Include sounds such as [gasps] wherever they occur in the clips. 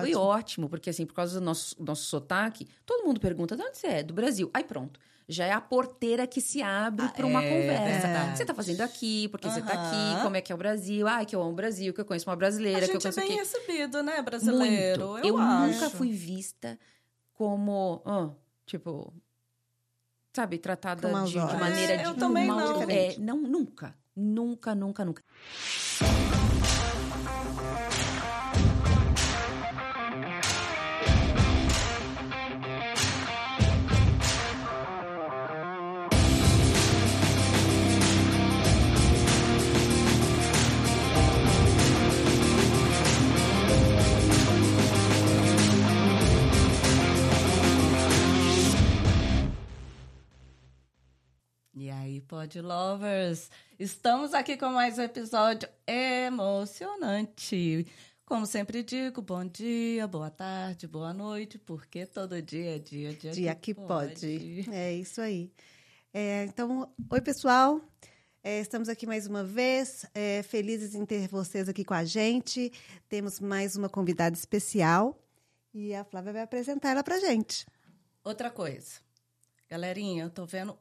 foi ótimo, porque assim, por causa do nosso, nosso sotaque, todo mundo pergunta de onde você é? Do Brasil. Aí pronto. Já é a porteira que se abre Ah, para uma é conversa. O que você tá fazendo aqui? Por que você tá aqui? Como é que é o Brasil? Ai, que eu amo o Brasil, que eu conheço uma brasileira, A que eu gente é conheço bem aqui. recebido, né, brasileiro? Muito. Eu, acho. nunca fui vista como, ah, tipo, sabe, tratada de, de maneira É, de eu também mal- não. É, não, nunca, nunca, nunca, nunca. E aí, Pod Lovers, estamos aqui com mais um episódio emocionante. Como sempre digo, bom dia, boa tarde, boa noite, porque todo dia é dia, dia, Dia que pode. É isso aí. É, então, oi, pessoal. É, estamos aqui mais uma vez, é, felizes em ter vocês aqui com a gente. Temos mais uma convidada especial e a Flávia vai apresentar ela pra gente. Outra coisa, galerinha, eu tô vendo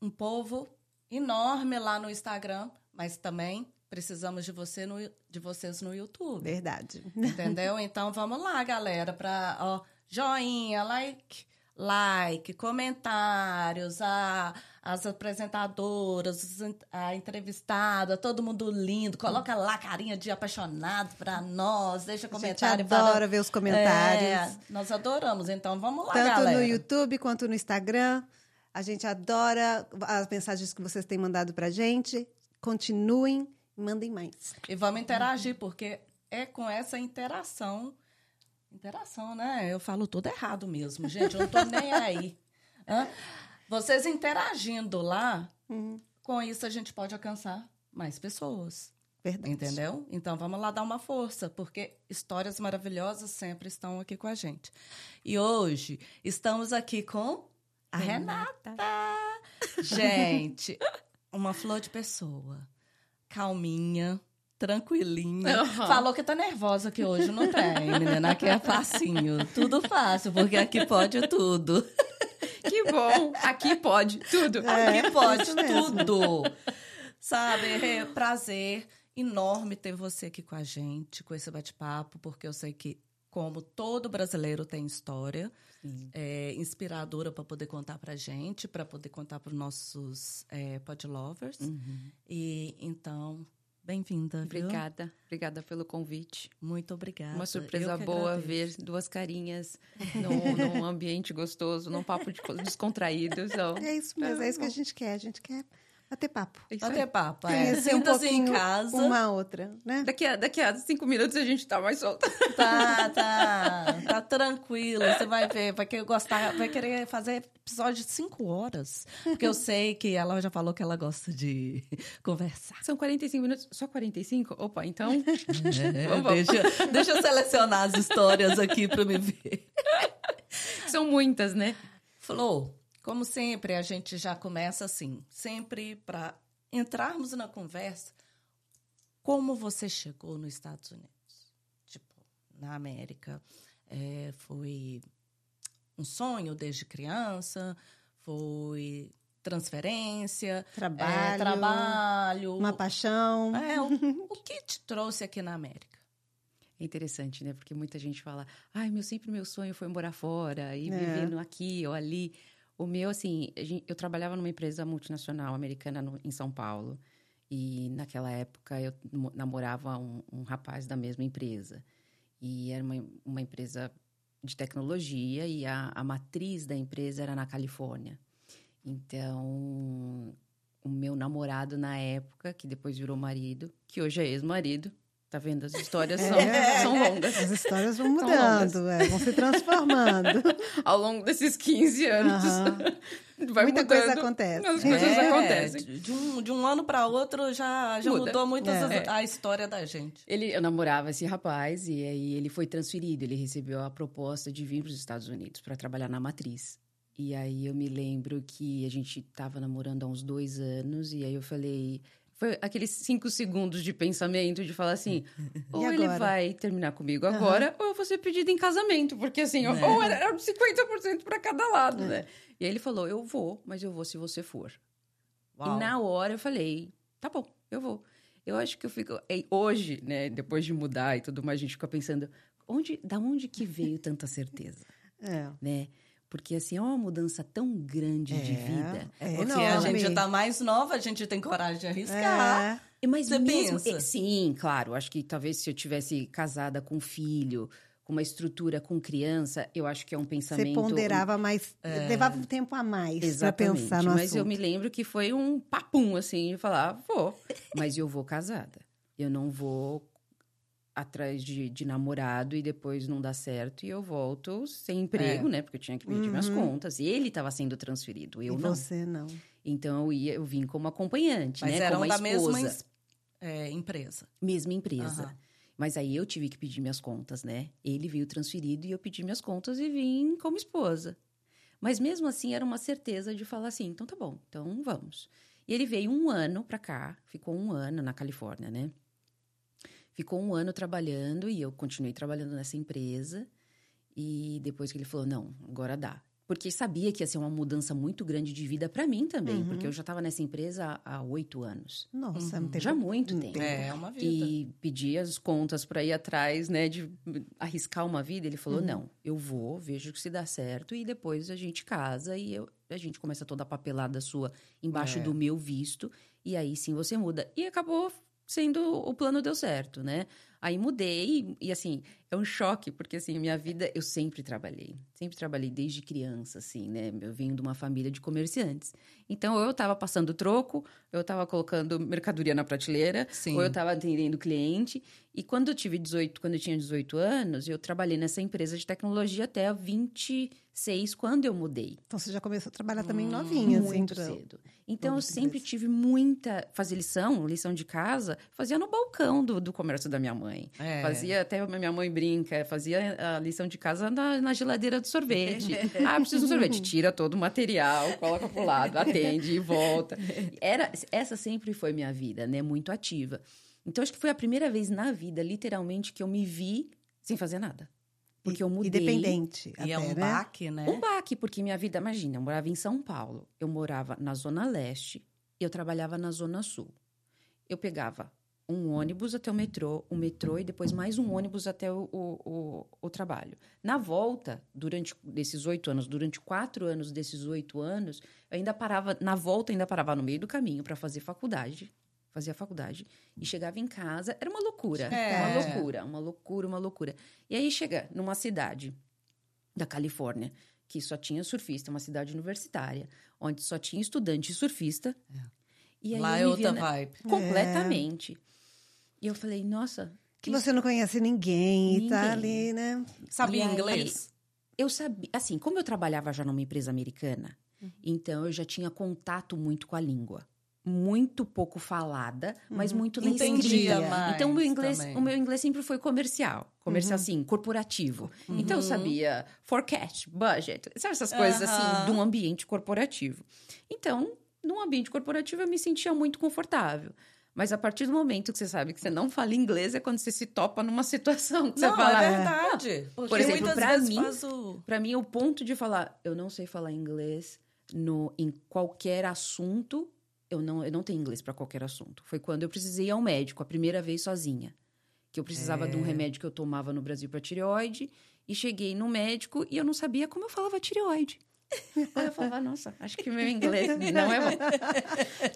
um, povo enorme lá no Instagram, mas também precisamos de, você no, de vocês no YouTube. Verdade. Entendeu? [laughs] Então vamos lá, galera, para ó, joinha, like, like, comentários, a, as apresentadoras, a entrevistada, todo mundo lindo. Coloca lá carinha de apaixonado para nós, deixa A gente comentário. adora fala- ver os comentários. É, nós adoramos, então vamos lá, Tanto galera. no YouTube quanto no Instagram. A gente adora as mensagens que vocês têm mandado pra gente. Continuem mandem mais. E vamos interagir, porque é com essa interação. Interação, né? Eu falo tudo errado mesmo, gente. Eu não tô nem aí. Hã? Vocês interagindo lá, com isso a gente pode alcançar mais pessoas. Verdade. Entendeu? Então vamos lá dar uma força, porque histórias maravilhosas sempre estão aqui com a gente. E hoje estamos aqui com a Renata. Gente, uma flor de pessoa. Calminha, tranquilinha. Aham. Falou que tá nervosa aqui hoje. Não tem, menina. Aqui é facinho. Tudo fácil, porque aqui pode tudo. Que bom! Aqui pode, tudo. Aqui pode tudo. Sabe? É prazer enorme ter você aqui com a gente, com esse bate-papo, porque eu sei que, como todo brasileiro tem história, é inspiradora para poder contar pra gente, para poder contar para os nossos é, podlovers. E então, bem-vinda, viu? Obrigada, obrigada pelo convite. Muito obrigada. Uma surpresa boa agradeço. ver duas carinhas [laughs] num, num ambiente gostoso, num papo de, descontraído. Então, É isso mesmo, é isso que a gente quer. A gente quer bater papo. é isso aí. Bater papo, é. Conhecer um Sinta-se em pouquinho casa. uma a outra, né? Daqui a, daqui a cinco minutos a gente tá mais solta. [laughs] Tá, tá. Tá tranquilo. Você vai ver, vai querer gostar, vai querer fazer episódio de cinco horas. Porque eu sei que ela já falou que ela gosta de [laughs] conversar. São 45 minutos, só 45? Opa, então. É, Vamos, [laughs] vamos. deixa, deixa eu selecionar as histórias aqui pra me ver. São muitas, né? Flor, como sempre, a gente já começa assim, sempre para entrarmos na conversa. Como você chegou nos Estados Unidos? Tipo, na América, é, foi um sonho desde criança? Foi transferência? Trabalho, é, trabalho? Uma paixão. É, o, [laughs] o que te trouxe aqui na América? É interessante, né? Porque muita gente fala, ai, meu, sempre meu sonho foi morar fora e É. viver no aqui ou ali. O meu, assim, eu trabalhava numa empresa multinacional americana no- em São Paulo. E naquela época eu mo- namorava um, um rapaz da mesma empresa. E era uma, uma empresa de tecnologia e a, a matriz da empresa era na Califórnia. Então, o meu namorado na época, que depois virou marido, que hoje é ex-marido, tá vendo? As histórias são, É. são longas. As histórias vão mudando, é, vão se transformando. [laughs] Ao longo desses 15 anos, Aham. [laughs] vai Muita mudando. coisa acontece. As coisas É, acontecem. De, de um, de um ano para outro já, já Muda. mudou muito É. a, a história da gente. Ele, eu namorava esse rapaz e aí ele foi transferido. Ele recebeu a proposta de vir para os Estados Unidos para trabalhar na matriz. E aí eu me lembro que a gente estava namorando há uns dois anos e aí eu falei, Foi aqueles cinco segundos de pensamento de falar assim: [laughs] ou ele vai terminar comigo agora, ou eu vou ser pedido em casamento. Porque assim, Né? ou era era 50% para cada lado, né? E aí ele falou: eu vou, mas eu vou se você for. Uau. E na hora eu falei: tá bom, eu vou. Eu acho que eu fico. Hoje, né, depois de mudar e tudo mais, a gente fica pensando: onde, da onde que veio tanta certeza, É. né? Porque assim, é uma mudança tão grande de É. vida. É Porque enorme. a gente tá mais nova, a gente tem coragem de arriscar. É. Mas Você mesmo, pensa? sim, claro. Acho que talvez se eu tivesse casada com um filho, com uma estrutura com criança, eu acho que é um Você pensamento. ponderava mais, levava um tempo a mais para pensar no mas assunto. eu me lembro que foi um papum, assim, de falar, vou, mas eu vou casada. Eu não vou atrás de, de namorado e depois não dá certo e eu volto sem emprego, É. né? Porque eu tinha que pedir minhas contas. E ele estava sendo transferido, eu Uhum. e não. você não. Então eu ia, eu vim como acompanhante, Mas né? eram como da mesma esposa. ins- é, empresa. Mesma empresa. Aham. Mas aí eu tive que pedir minhas contas, né? Ele veio transferido e eu pedi minhas contas e vim como esposa. Mas mesmo assim era uma certeza de falar assim, então tá bom, então vamos. E ele veio um ano pra cá, ficou um ano na Califórnia, né? Ficou um ano trabalhando e eu continuei trabalhando nessa empresa. E depois que ele falou, não, agora dá. Porque sabia que ia ser uma mudança muito grande de vida pra mim também, porque eu já estava nessa empresa há oito anos. Nossa, é um tempo- Já há muito um tempo. É, uma vida. E pedi as contas para ir atrás, né, de arriscar uma vida. Ele Uhum. falou: não, eu vou, vejo se dá certo e depois a gente casa e eu- a gente começa toda a papelada sua embaixo É. do meu visto e aí sim você muda. E acabou sendo o plano deu certo, né? Aí mudei e, assim, é um choque, porque assim, minha vida eu sempre trabalhei. Sempre trabalhei desde criança, assim, né? Eu venho de uma família de comerciantes. Então, ou eu tava passando troco, eu tava colocando mercadoria na prateleira, Sim. ou eu tava atendendo cliente. E quando eu tive 18, quando eu tinha 18 anos, eu trabalhei nessa empresa de tecnologia até 26, quando eu mudei. Então você já começou a trabalhar também novinha, assim, Muito pra- cedo. Então, eu Novo sempre tive muita... Fazer lição, lição de casa, fazia no balcão do, do comércio da minha mãe. É. Fazia, até a minha mãe brinca, fazia a lição de casa na, na geladeira do sorvete. [laughs] ah, preciso de um sorvete. Tira todo o material, coloca pro lado, atende e volta. Era, essa sempre foi minha vida, né? Muito ativa. Então, acho que foi a primeira vez na vida, literalmente, que eu me vi sem fazer nada. Porque eu mudei. Independente. E até, é um né? baque, né? Um baque, porque minha vida, imagina, eu morava em São Paulo, eu morava na Zona Leste e eu trabalhava na Zona Sul. Eu pegava um ônibus até o metrô, um metrô e depois mais um ônibus até o, o, o, o trabalho. Na volta, durante desses oito anos, durante quatro anos desses oito anos, eu ainda parava, na volta, ainda parava no meio do caminho para fazer faculdade. Fazia faculdade e chegava em casa, era uma loucura, É. uma loucura, uma loucura, uma loucura. E aí chega numa cidade da Califórnia, que só tinha surfista, uma cidade universitária, onde só tinha estudante surfista. E aí Lá é outra vibe. Completamente. E eu falei, nossa. Que isso- você não conhece ninguém, e tá Ninguém. ali, né? Sabia aí- inglês? Eu sabia, assim, como eu trabalhava já numa empresa americana, então eu já tinha contato muito com a língua. Muito pouco falada, mas muito na Entendia escrita. mais Então, o meu inglês, também. o meu inglês sempre foi comercial. Comercial, assim, corporativo. Então, eu sabia forecast, budget, sabe essas coisas, assim, de um ambiente corporativo. Então, num ambiente corporativo, eu me sentia muito confortável. Mas a partir do momento que você sabe que você não fala inglês, é quando você se topa numa situação que você Não, fala... é verdade. Porque Por exemplo, vezes mim- o... Pra mim, o ponto de falar, eu não sei falar inglês no, em qualquer assunto, eu não, eu não tenho inglês pra qualquer assunto. Foi quando eu precisei ir ao médico, a primeira vez sozinha. Que eu precisava de um É. remédio que eu tomava no Brasil pra tireoide. E cheguei no médico e eu não sabia como eu falava tireoide. Aí eu falava, nossa, acho que meu inglês [laughs] não é bom.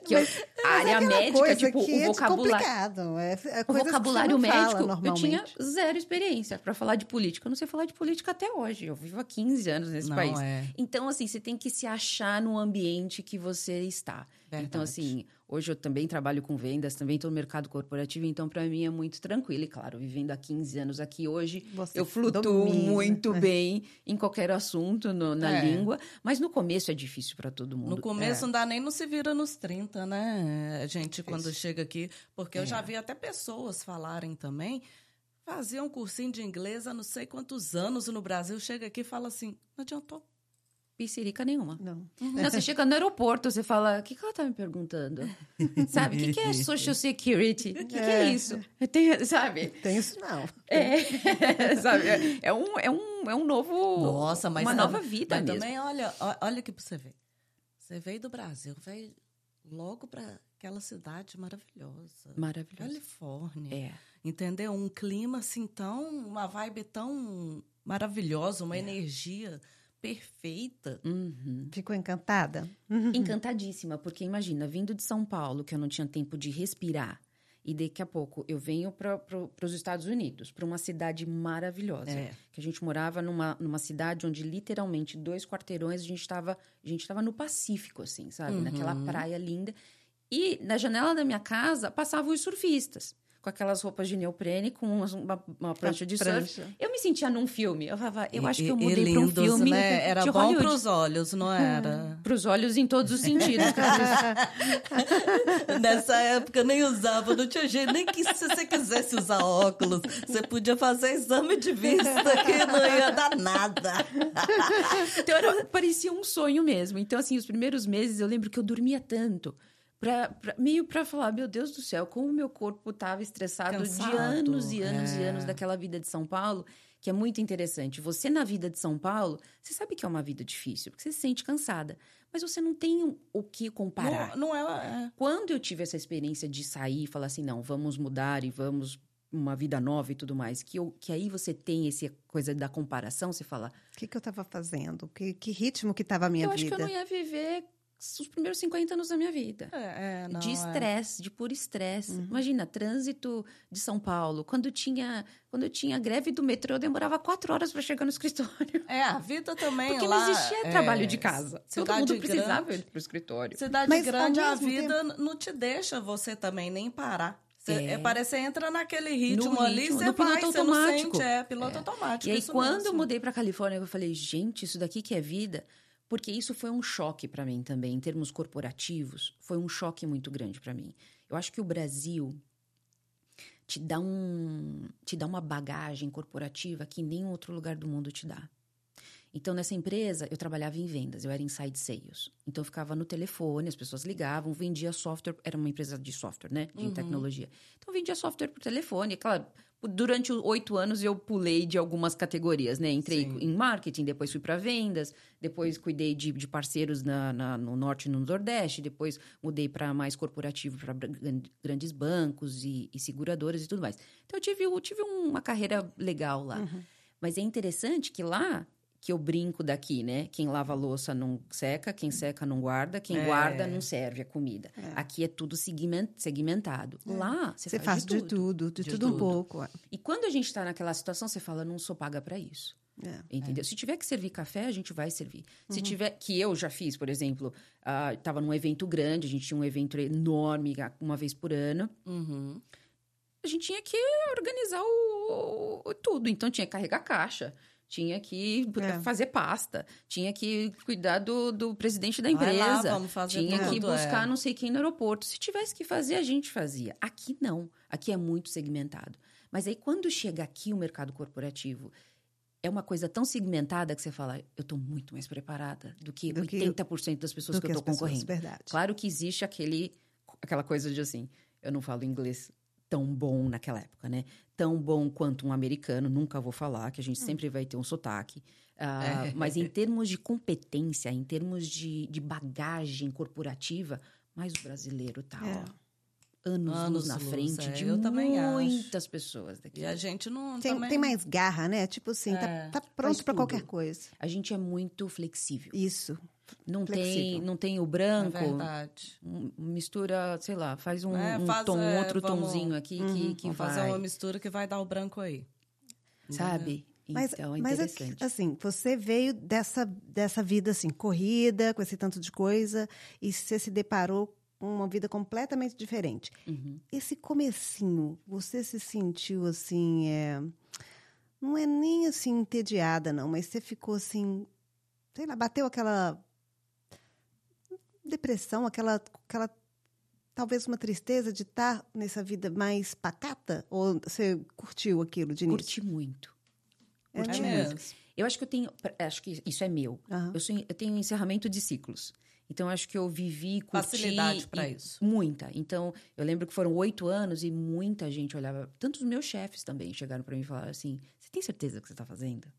Que eu- a área médica, tipo, o é vocabulário. complicado. É, é O vocabulário médico, eu tinha zero experiência pra falar de política. Eu não sei falar de política até hoje. Eu vivo há 15 anos nesse Não, país. é. Então, assim, você tem que se achar no ambiente que você está. Verdade. Então, assim, hoje eu também trabalho com vendas, também estou no mercado corporativo, então, para mim é muito tranquilo. E, claro, vivendo há 15 anos aqui hoje, Você eu flutuo domina, muito né? bem em qualquer assunto, no- na É. língua. Mas no começo é difícil para todo mundo. No começo É. não dá nem não se vira nos 30, né? A gente, quando chega aqui. Porque eu já É. vi até pessoas falarem também. Faziam um cursinho de inglês há não sei quantos anos no Brasil. Chega aqui e fala assim: não adiantou. Piscirica nenhuma. Não. Não, você chega no aeroporto, você fala, o que, que ela tá me perguntando? [laughs] sabe, o que, que é Social Security? O que, que é. isso? Eu tenho, sabe? Tem isso não. É, [laughs] sabe? É um, é um, é um novo... Nossa, mas... Uma nova vida mas mesmo. também, olha, olha aqui pra você ver. Você veio do Brasil, veio logo pra aquela cidade maravilhosa. Maravilhoso. Califórnia. É. Entendeu? Um clima assim tão. Uma vibe tão maravilhosa, É. uma energia perfeita. Uhum. Ficou encantada? Encantadíssima, porque imagina, vindo de São Paulo, que eu não tinha tempo de respirar, e daqui a pouco eu venho para os Estados Unidos, para uma cidade maravilhosa. É. Que a gente morava numa, numa cidade onde literalmente dois quarteirões a gente estava a gente estava no Pacífico, assim, sabe? Naquela praia linda. E na janela da minha casa passavam os surfistas. Com aquelas roupas de neoprene, com umas- uma, uma prancha de prancha. surf. Eu me sentia num filme. Eu falava, eu acho E- que eu mudei para um filme né? Era de bom para os olhos, não era? Para os olhos em todos os [laughs] sentidos. [laughs] Nessa época nem usava, não tinha jeito, nem que se você quisesse usar óculos, você podia fazer exame de vista que não ia dar nada. Então era, parecia um sonho mesmo. Então, assim, os primeiros meses eu lembro que eu dormia tanto. Pra, pra- meio pra falar, meu Deus do céu, como o meu corpo estava estressado de Cansado, anos e anos e é. anos daquela vida de São Paulo, que é muito interessante. Você na vida de São Paulo, você sabe que é uma vida difícil, porque você se sente cansada. Mas você não tem o que comparar. Não, não é, é. Quando eu tive essa experiência de sair e falar assim, não, vamos mudar e vamos uma vida nova e tudo mais, que, eu, que aí você tem essa coisa da comparação, você fala, O que, que eu estava fazendo? Que, que ritmo que estava a minha eu acho vida? que eu não ia viver os primeiros 50 anos da minha vida. É, é, não, de é. estresse, de puro estresse. Imagina, trânsito de São Paulo. Quando tinha, quando tinha greve do metrô, eu demorava quatro horas para chegar no escritório. É, a vida também Porque lá... não existia é, trabalho de casa. Todo mundo precisava grande. ir pro escritório. Cidade Mas, grande, a vida não te deixa você também nem parar. Você, É. é, parece que você entra naquele ritmo No ali, ritmo, você vai, piloto automático. sente, é, piloto automático. E aí, quando eu mesmo. mudei para Califórnia, eu falei, gente, isso daqui que é vida. Porque isso foi um choque para mim também, em termos corporativos. Foi um choque muito grande para mim. Eu acho que o Brasil te dá, um, te dá uma bagagem corporativa que nenhum outro lugar do mundo te dá. Então, nessa empresa, eu trabalhava em vendas, eu era inside sales. Então, eu ficava no telefone, as pessoas ligavam, vendia software, era uma empresa de software, né? De tecnologia. Então, eu vendia software por telefone. Claro, durante os oito anos eu pulei de algumas categorias, né? Entrei Sim. em marketing, depois fui para vendas, depois cuidei de, de parceiros na, na- no norte e no nordeste, depois mudei para mais corporativo, para grandes bancos e, e seguradoras e tudo mais. Então, eu tive, eu tive uma carreira legal lá. Mas é interessante que lá, que eu brinco daqui, né? Quem lava a louça não seca, quem seca não guarda, quem É. guarda não serve a comida. Aqui é tudo segmen- segmentado. Lá, você, Você faz, faz de tudo, de, De tudo um tudo. pouco. é. E quando a gente está naquela situação, você fala, não sou paga para isso. É. Entendeu? Se tiver que servir café, a gente vai servir. Se tiver, que eu já fiz, por exemplo, estava num evento grande, a gente tinha um evento enorme uma vez por ano. Uhum. A gente tinha que organizar o, o- tudo. Então tinha que carregar caixa, tinha que É. fazer pasta, tinha que cuidar do, do presidente da Vai lá, empresa. vamos fazer tinha que tudo, buscar é. não sei quem no aeroporto. Se tivesse que fazer, a gente fazia. Aqui não. Aqui é muito segmentado. Mas aí, quando chega aqui o mercado corporativo, é uma coisa tão segmentada que você fala, eu estou muito mais preparada do que Do que- 80% das pessoas que, que eu estou pessoas, concorrendo. verdade. Claro que existe aquele, aquela coisa de assim, eu não falo inglês tão bom naquela época, né? Tão bom quanto um americano, nunca vou falar, que a gente sempre vai ter um sotaque. Ah, É. [laughs] Mas em termos de competência, em termos de, de bagagem corporativa, mas o brasileiro tá, É. ó, anos, Anos na luz, frente é, de eu também acho. muitas pessoas daqui. E a gente não Tem, também... tem mais garra, né? Tipo assim, É, tá, tá pronto para qualquer coisa. A gente é muito flexível. Isso. Não tem, Flexível. não tem o É branco, verdade. um- mistura, sei lá, faz um, É, um faz, tom, é, outro vamos- tomzinho aqui que, que Vamos vai, fazer uma mistura que vai dar o branco aí. sabe? Mas, então, é mas interessante. assim, você veio dessa, dessa vida assim, corrida, com esse tanto de coisa, e você se deparou uma vida completamente diferente. Uhum. Esse comecinho, você se sentiu assim, é, não é nem assim entediada, não, mas você ficou assim, sei lá, bateu aquela depressão, aquela, aquela talvez uma tristeza de estar nessa vida mais pacata? Ou você curtiu aquilo de início? Curti muito. É Curti mesmo? muito. Eu acho que eu tenho. Acho que isso é meu. Aham. Eu, sou, eu tenho encerramento de ciclos. Então, acho que eu vivi, curti... Facilidade pra e- isso. Muita. Então, eu lembro que foram oito anos e muita gente olhava... Tanto os meus chefes também chegaram para mim e falaram assim, você tem certeza que você está fazendo?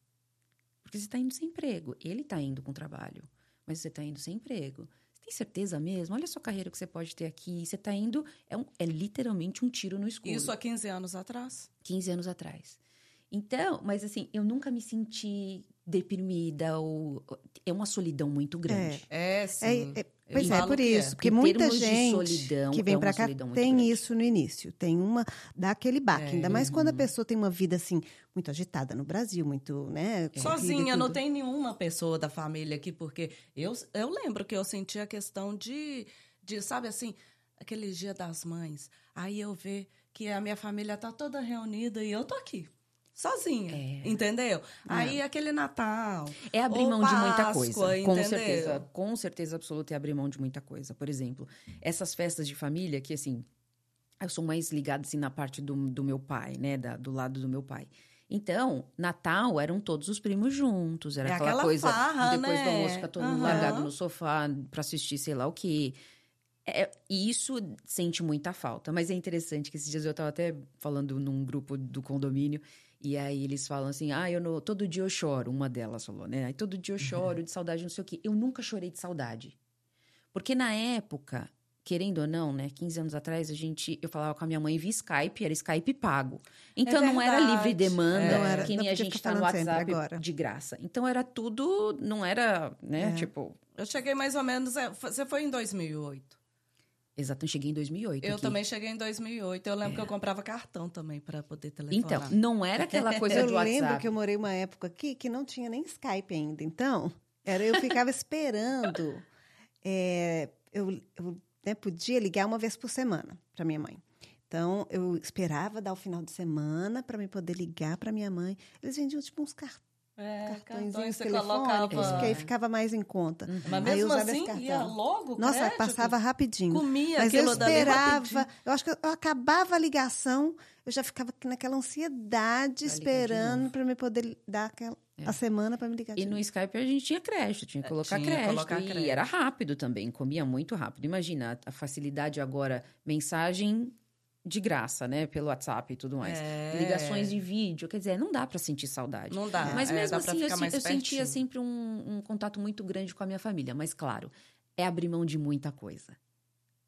Porque você está indo sem emprego. Ele está indo com trabalho, mas você está indo sem emprego. Você tem certeza mesmo? Olha a sua carreira que você pode ter aqui. Você está indo... É, um- é literalmente um tiro no escuro. Isso há 15 anos atrás. 15 anos atrás. Então, mas assim, eu nunca me senti deprimida ou... É uma solidão muito grande. É, sim. É, é, pois é, por que isso. Porque Em muita termos de gente solidão, que vem é pra uma cá tem grande. isso no início. Tem uma. dá aquele baque. É. Ainda mais quando a pessoa tem uma vida assim, muito agitada no Brasil, muito, né? Sozinha, não tem nenhuma pessoa da família aqui, porque eu, eu lembro que eu senti a questão de, de, sabe assim, aquele dia das mães. Aí eu ver que a minha família tá toda reunida e eu tô aqui. Sozinha, É. entendeu? Aí aquele Natal. É abrir mão de muita Páscoa, coisa. Com entendeu? certeza. Com certeza absoluta é abrir mão de muita coisa. Por exemplo, essas festas de família que, assim, eu sou mais ligada, assim, na parte do, do meu pai, né? Da- do lado do meu pai. Então, Natal eram todos os primos juntos. Era É aquela, aquela coisa farra, depois do né? almoço ficar todo mundo Aham. largado no sofá pra assistir sei lá o quê. É, e isso sente muita falta. Mas é interessante que esses dias eu tava até falando num grupo do condomínio. E aí eles falam assim: ah, eu não, todo dia eu choro. Uma delas falou, né? Aí todo dia eu choro de saudade, não sei o quê. Eu nunca chorei de saudade. Porque na época, querendo ou não, né? 15 anos atrás, a gente, eu falava com a minha mãe via Skype, era Skype pago. Então não era livre demanda, É. Não era- que nem a gente tá no WhatsApp agora. de graça. Então era tudo, não era, né? É. Tipo, Eu cheguei mais ou menos. é, Você foi em 2008. Exato, eu cheguei em 2008. Eu aqui. também cheguei em 2008. Eu lembro que eu comprava cartão também para poder telefonar. Então, não era aquela [laughs] coisa eu de WhatsApp. lembro que eu morei uma época aqui que não tinha nem Skype ainda. Então, era, eu ficava [laughs] esperando. é, eu eu né, podia ligar uma vez por semana para minha mãe. Então, eu esperava dar o final de semana para me poder ligar para minha mãe. Eles vendiam tipo uns car é, cartõezinhos telefônicos, colocava. que aí ficava mais em conta. Mas Aí eu mesmo assim, ia logo. Nossa, crédito, passava rapidinho. Comia Mas eu esperava, eu acho que eu acabava a ligação, eu já ficava naquela ansiedade, Pra ligar de esperando para me poder dar aquela, É. a semana para me ligar. E no novo. Skype a gente tinha crédito, tinha que colocar É, tinha que crédito. colocar e crédito. era rápido também, comia muito rápido. Imagina a facilidade agora, mensagem de graça, né? Pelo WhatsApp e tudo mais. É. Ligações de vídeo, quer dizer, não dá pra sentir saudade. Não dá. Mas é, mesmo dá pra assim, eu, eu sentia sempre um, um contato muito grande com a minha família. Mas, claro, é abrir mão de muita coisa.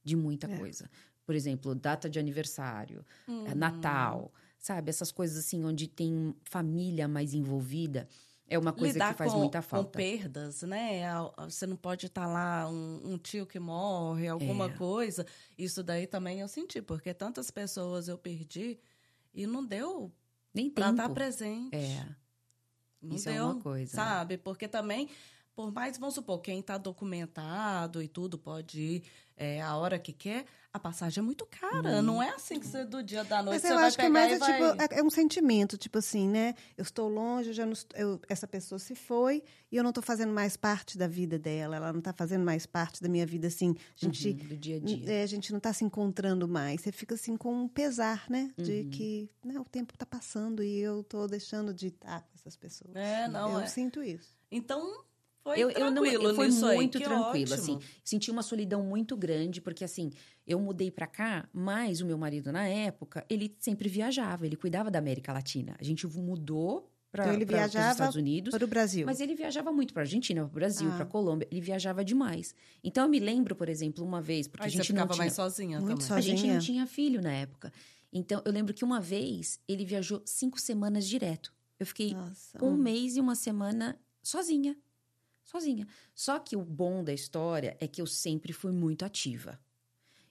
De muita É. coisa. Por exemplo, data de aniversário, Hum. é Natal, sabe? Essas coisas assim, onde tem família mais envolvida, é uma coisa Lidar que faz com, muita com falta. perdas, né? Você não pode estar lá, um, um tio que morre, alguma É. coisa. Isso daí também eu senti, porque tantas pessoas eu perdi e não deu Nem pra tempo. estar presente. É, Não isso é deu, uma coisa. Sabe? Porque também, por mais, vamos supor, quem está documentado e tudo pode ir é, a hora que quer, a passagem é muito cara. Não é assim que você do dia da noite Mas você eu vai acho que pegar mais e é, vai... tipo, é- um sentimento, tipo assim, né? Eu estou longe, eu já não eu- essa pessoa se foi e eu não estou fazendo mais parte da vida dela, ela não está fazendo mais parte da minha vida, assim. A gente, Uhum, do dia a dia. é, a gente não está se encontrando mais. Você fica assim com um pesar, né? De Uhum. que né, o tempo está passando e eu estou deixando de estar com essas pessoas. É, não, eu é. sinto isso. Então, foi eu, eu não, tranquilo eu fui nisso aí, muito que tranquilo, ótimo. assim. Senti uma solidão muito grande, porque assim, eu mudei pra cá, mas o meu marido na época, ele sempre viajava, ele cuidava da América Latina. A gente mudou pra, Então, pra, viajava Estados Unidos. Para o Brasil. Mas ele viajava muito para Argentina, para Brasil, Ah. para Colômbia. Ele viajava demais. Então eu me lembro, por exemplo, uma vez, porque Aí a gente você não ficava tinha, mais sozinha Muito também. só- a gente não sozinha. tinha filho na época. Então eu lembro que uma vez ele viajou cinco semanas direto. Eu fiquei Nossa. um mês e uma semana sozinha. Sozinha. Só que o bom da história é que eu sempre fui muito ativa.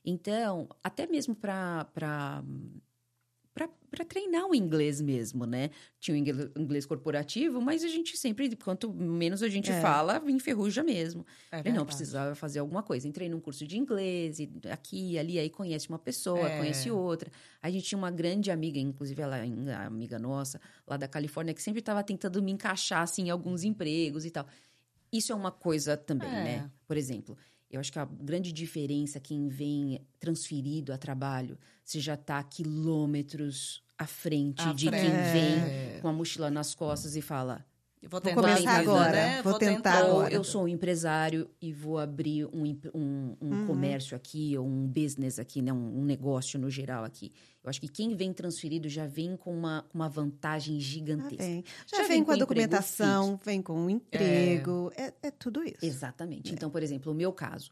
Então, até mesmo para para treinar o inglês mesmo, né? Tinha o inglês corporativo, mas a gente sempre, quanto menos a gente É. fala, enferruja mesmo. É não, precisava fazer alguma coisa. Entrei num curso de inglês, e aqui e ali, aí conhece uma pessoa, É. conhece outra. A gente tinha uma grande amiga, inclusive ela é amiga nossa, lá da Califórnia, que sempre estava tentando me encaixar, assim, em alguns empregos e tal. Isso é uma coisa também, É. né? Por exemplo, eu acho que a grande diferença, quem vem transferido a trabalho, você já está quilômetros à frente de quem É. vem com a mochila nas costas e fala... Vou Vou tentar começar agora, né? vou tentar Ou agora. eu sou um empresário e vou abrir um, um, um Uhum. comércio aqui, ou um business aqui, né? um, um negócio no geral aqui. Eu acho que quem vem transferido já vem com uma, uma vantagem gigantesca. vem. Já, Já vem, vem com a documentação, vem com o emprego, é, é tudo isso. Exatamente. Então, por exemplo, o meu caso.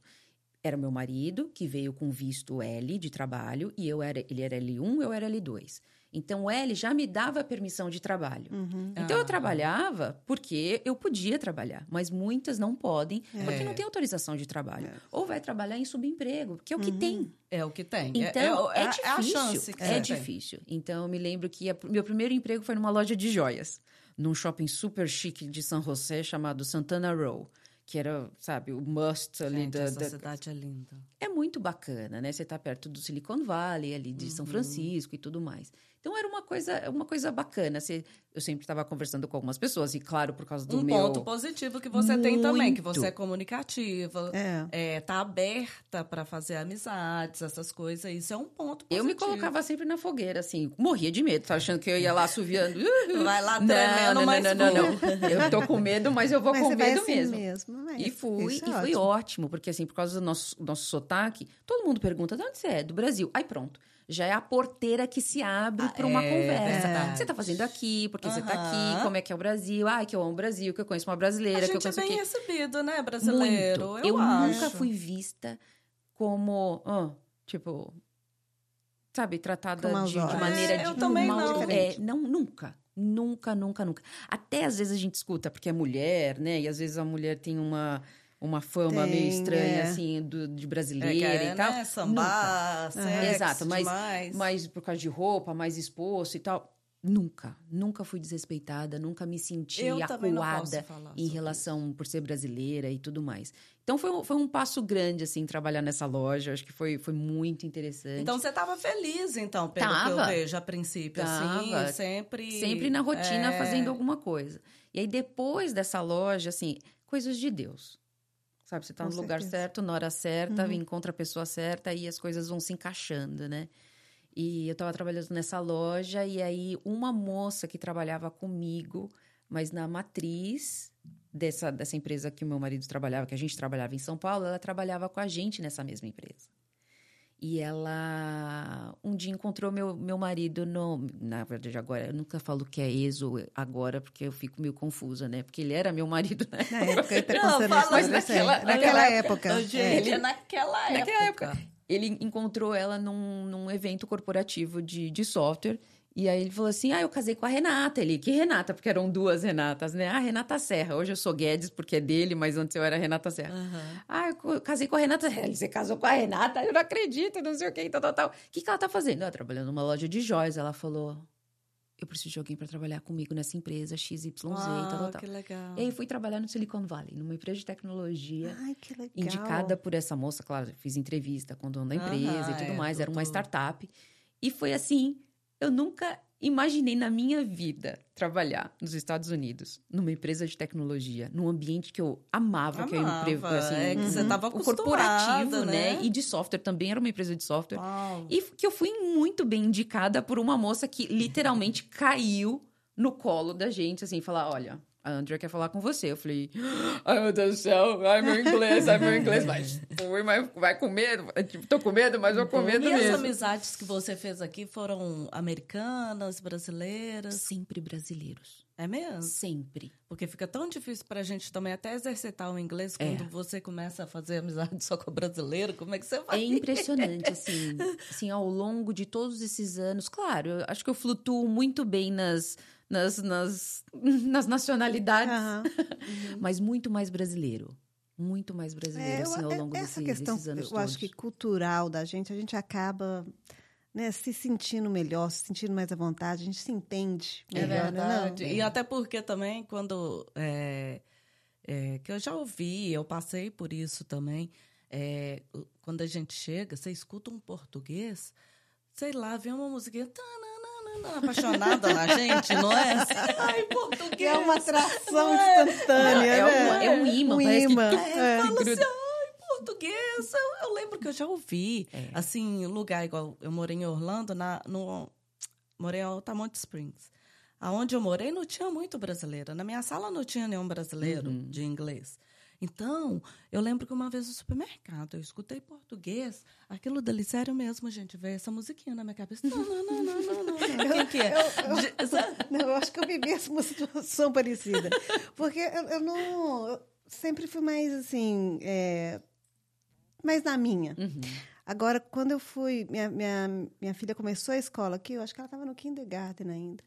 Era meu marido, que veio com visto L de trabalho, e eu era, ele era L1, eu era L2. Então, o L já me dava permissão de trabalho. Uhum. Então, Ah. eu trabalhava porque eu podia trabalhar, mas muitas não podem, porque É. não tem autorização de trabalho. É. Ou vai trabalhar em subemprego, que é o que Uhum. tem. É o que tem. Então, é, é, é, difícil. é a chance que é tem. difícil. Então, eu me lembro que a- meu primeiro emprego foi numa loja de joias, num shopping super chique de São José chamado Santana Row, que era, sabe, o must ali Gente, da, essa da- cidade é linda. É muito bacana, né? Você tá perto do Silicon Valley, ali de Uhum. São Francisco e tudo mais. Então, era uma coisa, uma coisa bacana. Você, eu sempre estava conversando com algumas pessoas, e claro, por causa do Um meu... ponto positivo que você tem também, que Muito. você é comunicativa, É. é, tá aberta para fazer amizades, essas coisas. Isso é um ponto positivo. Eu me colocava sempre na fogueira, assim, morria de medo, tá achando que eu ia lá assoviando. Uhul. [laughs] Vai lá não, tremendo, não, não, não, não, não. Eu tô com medo, mas eu vou Mas com você vai medo assim mesmo. mesmo. mas E fui, isso e é foi ótimo. ótimo, porque assim, por causa do nosso, nosso sotaque, todo mundo pergunta de onde você é? Do Brasil. Aí pronto. Já é a porteira que se abre Ah, para uma é conversa. O que você tá fazendo aqui? Por que você tá Aham. aqui? Como é que é o Brasil? Ai, que eu amo o Brasil, que eu conheço uma brasileira, A que eu é conheço bem aqui. recebido, né, brasileiro? Muito. Eu, Eu, acho. nunca fui vista como, ah, tipo, sabe, tratada de, de maneira É, de eu também mal- não. É, não, nunca. Nunca, nunca, nunca. Até às vezes a gente escuta, porque é mulher, né? E às vezes a mulher tem uma, uma fama Tem, meio estranha, é. assim, do, de É, brasileira é, e tal. né, sambar, Nunca. sexo Exato, mas, demais. mas por causa de roupa, mais exposto e tal. Nunca, nunca fui desrespeitada, nunca me senti eu acuada em relação por ser brasileira e tudo mais. Então foi, um- foi um passo grande, assim, trabalhar nessa loja. Acho que foi, foi muito interessante. Então você estava feliz, então, pelo que eu Tava. vejo a princípio, Tava. assim, sempre... Sempre na rotina é, fazendo alguma coisa. E aí, depois dessa loja, assim, coisas de Deus. Sabe, você tá Com no lugar certeza. certo, na hora certa, Uhum. encontra a pessoa certa e as coisas vão se encaixando, né? E eu tava trabalhando nessa loja e aí uma moça que trabalhava comigo, mas na matriz dessa, dessa empresa que o meu marido trabalhava, que a gente trabalhava em São Paulo, ela trabalhava com a gente nessa mesma empresa. E ela um dia encontrou meu, meu marido no. Na verdade, agora, eu nunca falo que é ex ou agora, porque eu fico meio confusa, né? Porque ele era meu marido, né? Na época, ele [laughs] tá Não, você. naquela- naquela, naquela época. É. Gente, é naquela época. Naquela época. Ele encontrou ela num, num evento corporativo de, de software. E aí ele falou assim: Ah, eu casei com a Renata. Ele, que Renata? Porque eram duas Renatas, né? Ah, Renata Serra. Hoje eu sou Guedes porque é dele, mas antes eu era Renata Serra. Aham. Ah, eu casei com a Renata. [laughs] Ele, você casou com a Renata? Eu não acredito, não sei o que, tal, tal, tal. O que, que ela tá fazendo? Ah, trabalhando numa loja de joias. Ela falou: Eu preciso de alguém para trabalhar comigo nessa empresa XYZ, tal, tal, Uau, tal. que legal. E aí fui trabalhar no Silicon Valley, numa empresa de tecnologia. Ai, que legal. Indicada por essa moça, claro, fiz entrevista com o dono da empresa Aham, e tudo é, mais, era uma tudo. startup. E foi assim, eu nunca imaginei na minha vida trabalhar nos Estados Unidos, numa empresa de tecnologia, num ambiente que eu amava, que eu Amava, empre- assim, é que você uhum, tava o corporativo, né? né? E de software também era uma empresa de software. Uau. E que eu fui muito bem indicada por uma moça que literalmente caiu no colo da gente, assim, falar, olha, a Andrea quer falar com você. Eu falei, ai meu Deus do céu, ai meu inglês, ai meu inglês, mas fui, mas vai com medo, tipo, tô com medo, mas vou com medo E as mesmo. amizades que você fez aqui foram americanas, brasileiras? Sempre brasileiros, É mesmo? sempre. Porque fica tão difícil pra gente também até exercitar o inglês É. quando você começa a fazer amizade [laughs] só com brasileiro. Como é que você É vai? impressionante, assim, assim, ao longo de todos esses anos. Claro, eu acho que eu flutuo muito bem nas, nas, nas, [laughs] nas nacionalidades, Aham. [laughs] mas muito mais brasileiro. Muito mais brasileiro, É, assim, ao é- longo essa desses, questão, desses anos eu acho que cultural da gente, a gente acaba né, se sentindo melhor, se sentindo mais à vontade, a gente se entende É melhor, né? verdade. Não? E até porque também, quando. é, é, que eu já ouvi, eu passei por isso também. é, quando a gente chega, você escuta um português, sei lá, vem uma musiquinha. Apaixonada na gente, não é? [laughs] Ai, português! É uma atração Não é? instantânea, é, né? uma- é um imã, Um parece que imã, tu- é. que Fala assim, ai, português. Eu, eu lembro que eu já ouvi. É. Assim, lugar igual. Eu morei em Orlando, na, no, morei em Altamonte Springs. aonde eu morei não tinha muito brasileiro. Na minha sala não tinha nenhum brasileiro Uhum. de inglês. Então, eu lembro que uma vez no supermercado eu escutei português, aquilo dali, sério mesmo, gente, veio essa musiquinha na minha cabeça. Não, não, não, não, não, não. [laughs] Quem que é? De- sabe? [laughs] Não, eu acho que eu vivi uma situação [laughs] parecida. Porque eu, eu não. Eu sempre fui mais assim. é, mais na minha. Uhum. Agora, quando eu fui. Minha, minha, minha filha começou a escola aqui, eu acho que ela estava no kindergarten ainda.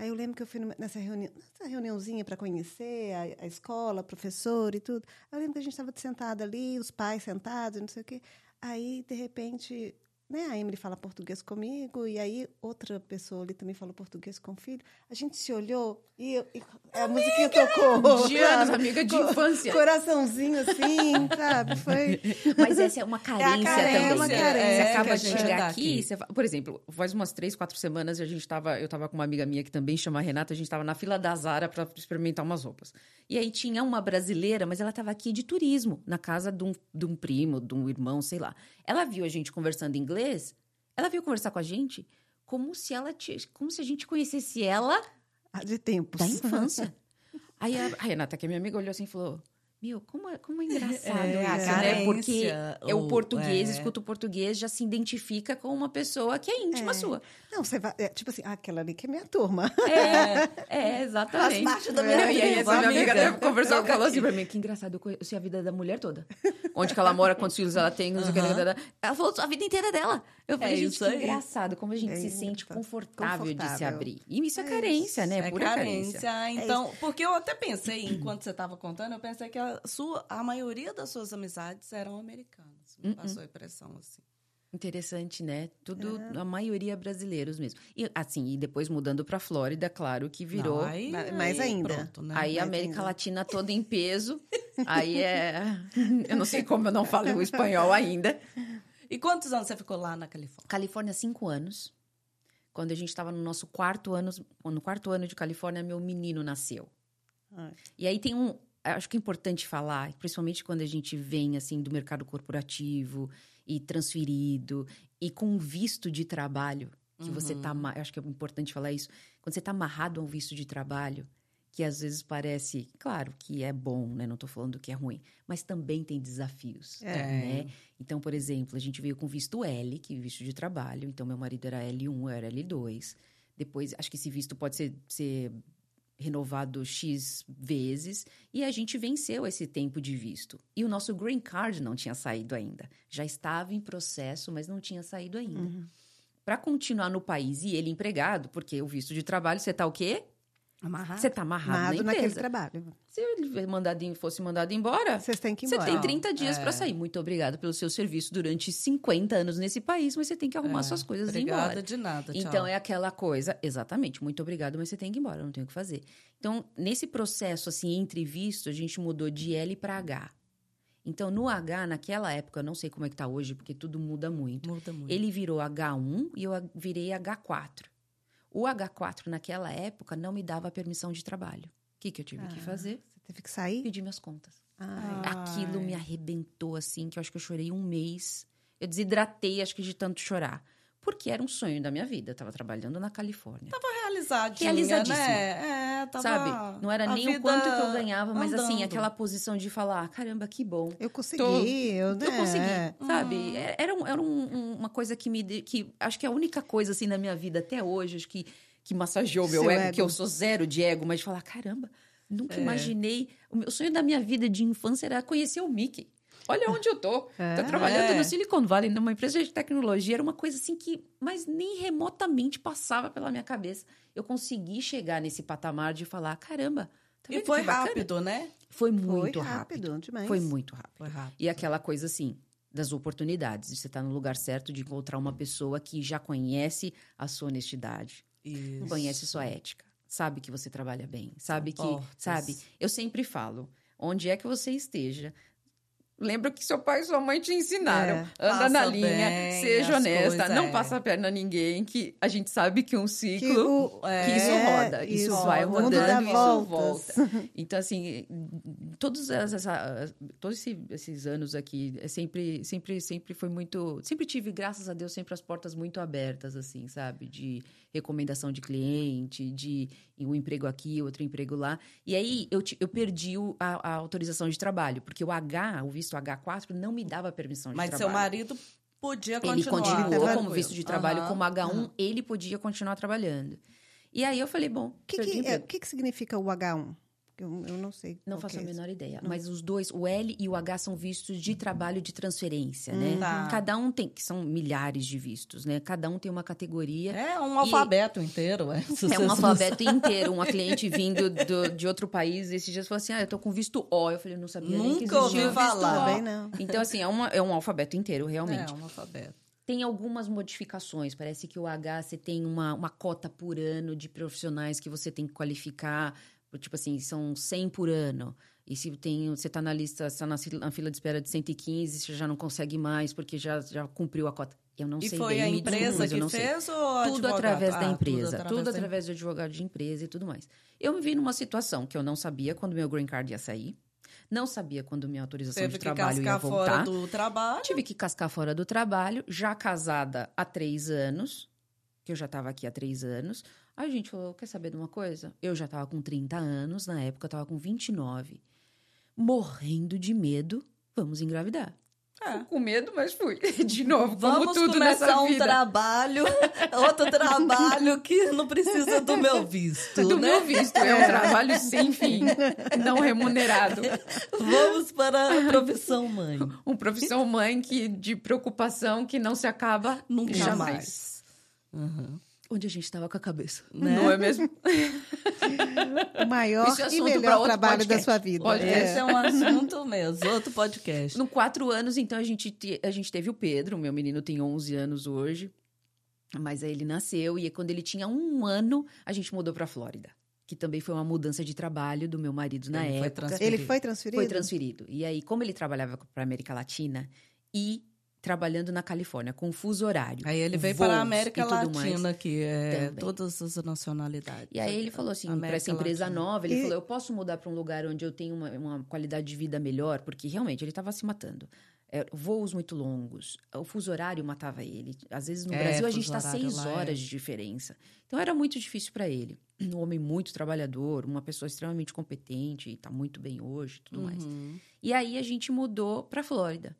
Aí eu lembro que eu fui nessa, reuni nessa reuniãozinha para conhecer a, a escola, professor e tudo. Eu lembro que a gente estava sentada ali, os pais sentados, não sei o quê. Aí, de repente, né, a Emily fala português comigo, e aí outra pessoa ali também falou português com o filho. A gente se olhou e, eu- e a musiquinha tocou. De anos, amiga de infância. Coraçãozinho assim, sabe? Foi. Mas essa é uma carência carência, também. é uma né? carência Você acaba a de gente chegar aqui, aqui. você por exemplo, faz umas três, quatro semanas a gente tava, eu estava com uma amiga minha que também chama Renata, a gente estava na fila da Zara para experimentar umas roupas. E aí tinha uma brasileira, mas ela estava aqui de turismo, na casa de um, de um primo, de um irmão, sei lá. Ela viu a gente conversando inglês, ela veio conversar com a gente como se ela como se a gente conhecesse ela Ah, De tempos. da [laughs] infância. Aí a, a Renata, que é minha amiga, olhou assim e falou: Meu, como é, como é [laughs] engraçado É, a isso, né? Porque carência, é o ou- português, é. escuta o português, já se identifica com uma pessoa que é íntima É. sua. Não, você vai. é, tipo assim, ah, aquela ali que é minha turma. É, [laughs] é, exatamente. Faz parte da É, minha E aí, essa minha amiga amiga. até conversou, ela falou assim pra mim: Que engraçado, eu conheci a vida da mulher toda. Onde que ela mora, quantos filhos ela tem. Aham. Ela falou a vida inteira dela. Eu falei, É gente, isso que aí. engraçado, como a gente É se sente confortável, de se Confortável. abrir. E isso é, É carência, né? É Pura carência. carência. Então, porque eu até pensei, enquanto você estava contando, eu pensei que a, sua, a maioria das suas amizades eram americanas. Me Uh-uh. passou a impressão assim. Interessante, né? Tudo, a maioria brasileiros mesmo. E assim, e depois mudando pra Flórida, claro que virou. Não, aí, Ma- mais aí ainda. Pronto, né? Aí a América ainda. Latina toda em [laughs] peso. Aí é. [laughs] Eu não sei como eu não falo o espanhol ainda. E quantos anos você ficou lá na Califórnia? Califórnia, cinco anos. Quando a gente estava no nosso quarto ano, no quarto ano de Califórnia, meu menino nasceu. Ah. E aí tem um, acho que é importante falar, principalmente quando a gente vem assim do mercado corporativo e transferido e com visto de trabalho, que você tá, ama- eu acho que é importante falar isso, quando você tá amarrado a um visto de trabalho, que às vezes parece, claro, que é bom, né? Não tô falando que é ruim, mas também tem desafios, É. né? Então, por exemplo, a gente veio com visto L, que é visto de trabalho. Então, meu marido era L1, eu era L2. Depois, acho que esse visto pode ser, ser renovado X vezes. E a gente venceu esse tempo de visto. E o nosso green card não tinha saído ainda. Já estava em processo, mas não tinha saído ainda. Uhum. Para continuar no país e ele empregado, porque o visto de trabalho, você tá o quê? Amarrado? Você tá amarrado Amado na naquele trabalho. Se ele mandado, fosse mandado embora, Vocês têm que ir você embora. tem 30 dias É. pra sair. Muito obrigada pelo seu serviço durante 50 anos nesse país, mas você tem que arrumar É, suas coisas e ir Obrigada embora. de nada, tchau. Então é aquela coisa, exatamente, muito obrigado, mas você tem que ir embora, não tem o que fazer. Então, nesse processo assim entre visto, a gente mudou de L para H. Então, no H, naquela época, eu não sei como é que tá hoje, porque tudo muda muito. Muda muito. Ele virou H1 e eu virei H4. O H4 naquela época não me dava permissão de trabalho. O que, que eu tive que Ah. fazer? Você teve que sair? Pedir minhas contas. Ai. Aquilo Ai. me arrebentou assim, que eu acho que eu chorei um mês. Eu desidratei, acho que de tanto chorar. Porque era um sonho da minha vida. Eu tava trabalhando na Califórnia. Tava realizadinha, Realizadíssima. né? É, tava... Sabe? Não era nem o quanto que eu ganhava, mas assim, andando. aquela posição de falar: caramba, que bom. Eu consegui, Tô- eu, né? Eu consegui, sabe? Uhum. É- Era, um- era um- um- uma coisa que me. que Acho que é a única coisa assim na minha vida até hoje, acho que, que massageou meu ego, ego. que eu sou zero de ego, mas de falar: caramba, nunca É. imaginei. O meu sonho da minha vida de infância era conhecer o Mickey. Olha onde eu tô. É. Tô trabalhando É. no Silicon Valley, numa empresa de tecnologia. Era uma coisa assim que, mas nem remotamente passava pela minha cabeça. Eu consegui chegar nesse patamar de falar: caramba, tá E foi rápido, né? Foi Foi muito rápido, rápido. demais. Foi muito rápido. Foi rápido. E aquela coisa assim, das oportunidades, de você estar no lugar certo, de encontrar uma pessoa que já conhece a sua honestidade, Isso. conhece sua ética, sabe que você trabalha bem, sabe que, portas. sabe? Eu sempre falo, onde é que você esteja, Lembra que seu pai e sua mãe te ensinaram. É. Anda na linha, bem seja honesta, coisas, não é. passa a perna a ninguém, que a gente sabe que um Que ciclo o- É, que isso roda, isso, isso, vai rodando, isso voltas. volta. Então, assim, todos, essa, todos esse, esses anos aqui, é sempre, sempre, sempre foi muito. Sempre tive, graças a Deus, sempre as portas muito abertas, assim, sabe? De recomendação de cliente, de um emprego aqui, outro emprego lá. E aí eu, eu perdi o, a, a, autorização de trabalho, porque o H, o visto H4, não me dava permissão de Mas trabalho. Mas seu marido podia continuar. Ele continuou como visto de trabalho, uhum. como H1, uhum. ele podia continuar trabalhando. E aí eu falei, bom, o que, que, é, que, que significa o H1? Eu, eu não sei. Não faço a é menor ideia. Não. Mas os dois, o L e o H, são vistos de trabalho de transferência, né? Tá. Cada um tem, que são milhares de vistos, né? Cada um tem uma categoria. É um alfabeto inteiro, é. [laughs] É um alfabeto inteiro. Uma cliente vindo do, de outro país, esses dias falou assim: ah, eu tô com visto O. Eu falei, não sabia Nunca nem que existia. ouvi falar. Também não. Então, assim, é, uma, é um alfabeto inteiro, realmente. É um alfabeto tem algumas modificações. Parece que o H você tem uma, uma cota por ano de profissionais que você tem que qualificar Tipo assim, são 100 por ano. E se tem, você está na lista, está na, na, fila de espera de 115, você já não consegue mais porque já, já cumpriu a cota. Eu não e sei foi bem, a empresa que fez sei. ou Tudo através ah, da empresa. Tudo, tudo através do advogado de empresa e tudo mais. Eu me vi numa situação que eu não sabia quando meu green card ia sair. Não sabia quando minha autorização Teve de trabalho ia voltar. fora do trabalho. Tive que cascar fora do trabalho, já casada há três anos, que eu já estava aqui há três anos. Aí a gente falou: quer saber de uma coisa? Eu já estava com 30 anos, na época eu estava com 29. Morrendo de medo, vamos engravidar. É. Com medo, mas fui. [laughs] De novo, Vamos tudo começar nessa um vida. trabalho, outro trabalho que não precisa do meu visto. Do né? meu visto. É um trabalho sem fim, não remunerado. Vamos para a profissão mãe. Um profissão mãe que, de preocupação que não se acaba nunca jamais. mais. Uhum onde a gente estava com a cabeça. Né? Não é mesmo? o maior é e melhor trabalho podcast. da sua vida. É. Esse é um assunto mesmo, outro podcast. No quatro anos, então, a gente, a gente teve o Pedro. Meu menino tem 11 anos hoje. Mas aí ele nasceu e quando ele tinha um ano, a gente mudou para a Flórida. Que também foi uma mudança de trabalho do meu marido na ele época. Foi ele foi transferido? Foi transferido. E aí, como ele trabalhava para América Latina e trabalhando na Califórnia, com fuso horário. Aí ele veio para a América Latina, que é também. todas as nacionalidades. E aí ele falou assim, para essa empresa Latina. nova, ele e... falou, eu posso mudar para um lugar onde eu tenho uma, uma, qualidade de vida melhor? Porque realmente ele estava se matando. É, voos muito longos, o fuso horário matava ele. Às vezes no é, Brasil a gente está seis é. horas é. de diferença. Então era muito difícil para ele. Um homem muito trabalhador, uma pessoa extremamente competente, está muito bem hoje, tudo uhum. mais. E aí a gente mudou para Flórida.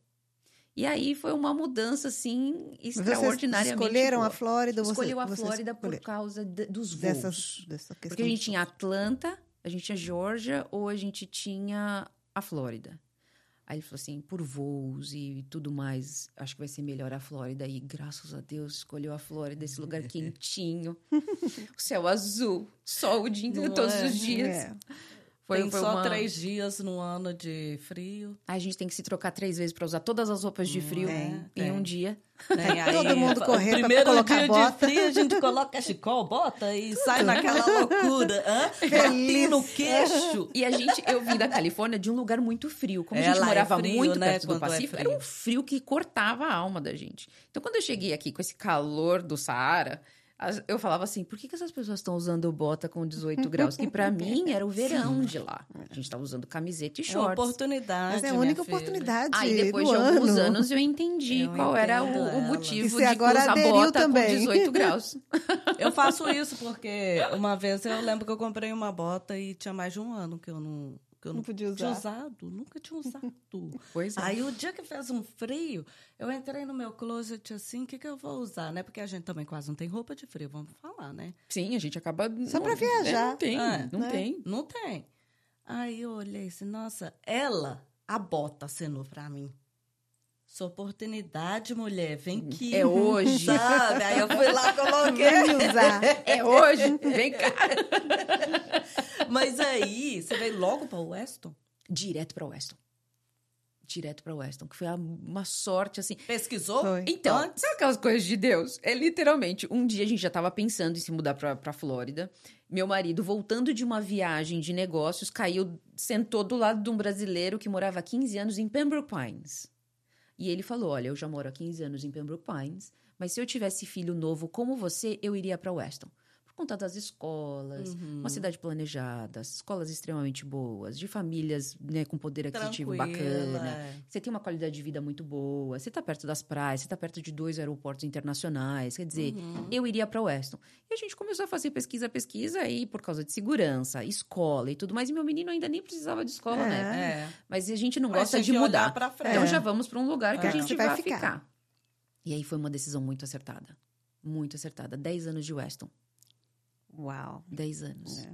E aí foi uma mudança, assim, extraordinariamente. Vocês escolheram boa. a Flórida? Você, Escolheu a Flórida por causa de, dos voos. Dessas, dessa Porque a gente tinha Atlanta, a gente tinha Georgia ou a gente tinha a Flórida. Aí ele falou assim, por voos e tudo mais, acho que vai ser melhor a Flórida. E graças a Deus escolheu a Flórida, esse lugar [laughs] quentinho, o céu azul, sol o dia, todos é? os dias. É. Foi, Tem foi só uma... três dias no ano de frio. A gente tem que se trocar três vezes para usar todas as roupas de frio é, em é. um dia. Tem [laughs] aí, Todo mundo correndo para colocar dia bota. de frio, a gente coloca cachecol, bota e sai naquela loucura. Feliz no queixo. E a gente, eu vim da Califórnia de um lugar muito frio. Como a gente é morava frio, muito né, perto do é Pacífico, era um frio que cortava a alma da gente. Então, quando eu cheguei aqui com esse calor do Saara, eu falava assim, por que, que essas pessoas estão usando bota com 18 graus? Que para [laughs] mim era o verão de lá. A gente estava usando camiseta e shorts. É uma oportunidade. Mas é a única oportunidade. Aí depois de ano. alguns anos eu entendi eu qual era o, o, motivo de agora usar bota também. com 18 graus. [laughs] Eu faço [laughs] isso porque uma vez eu lembro que eu comprei uma bota e tinha mais de um ano que eu não que eu não, não podia usar. tinha usado, nunca tinha usado. [laughs] pois é. Aí o dia que fez um frio, eu entrei no meu closet assim, o que, que eu vou usar, né? Porque a gente também quase não tem roupa de frio, vamos falar, né? Sim, a gente acaba... Só para viajar. É, não tem, é, não né? tem. Não tem. Aí eu olhei assim, nossa, ela, a bota acenou para mim. Sua oportunidade, mulher, vem aqui. É hoje. Sabe? Aí eu fui lá, coloquei. usar. [laughs] É hoje, vem cá. [laughs] Mas aí, você veio logo para o Weston? Direto para o Weston. Direto para o Weston, que foi uma sorte, assim. Pesquisou? Foi. Então, Antes? sabe aquelas coisas de Deus? É literalmente, um dia a gente já estava pensando em se mudar para Flórida. Meu marido, voltando de uma viagem de negócios, caiu, sentou do lado de um brasileiro que morava há 15 anos em Pembroke Pines. E ele falou: Olha, eu já moro há 15 anos em Pembroke Pines, mas se eu tivesse filho novo como você, eu iria para Weston. Conta das escolas, Uhum. uma cidade planejada, escolas extremamente boas, de famílias né, com poder aquisitivo Tranquila, bacana. é. Você tem uma qualidade de vida muito boa, você está perto das praias, você está perto de dois aeroportos internacionais. Quer dizer, Uhum. eu iria para Weston. E a gente começou a fazer pesquisa, pesquisa, aí por causa de segurança, escola e tudo mais. E meu menino ainda nem precisava de escola, É. né? É. Mas a gente não Mas gosta de mudar. Então É. já vamos para um lugar que É. a gente Você vai vai ficar. ficar. E aí foi uma decisão muito acertada. Muito acertada. Dez anos de Weston. Uau. Dez anos. É.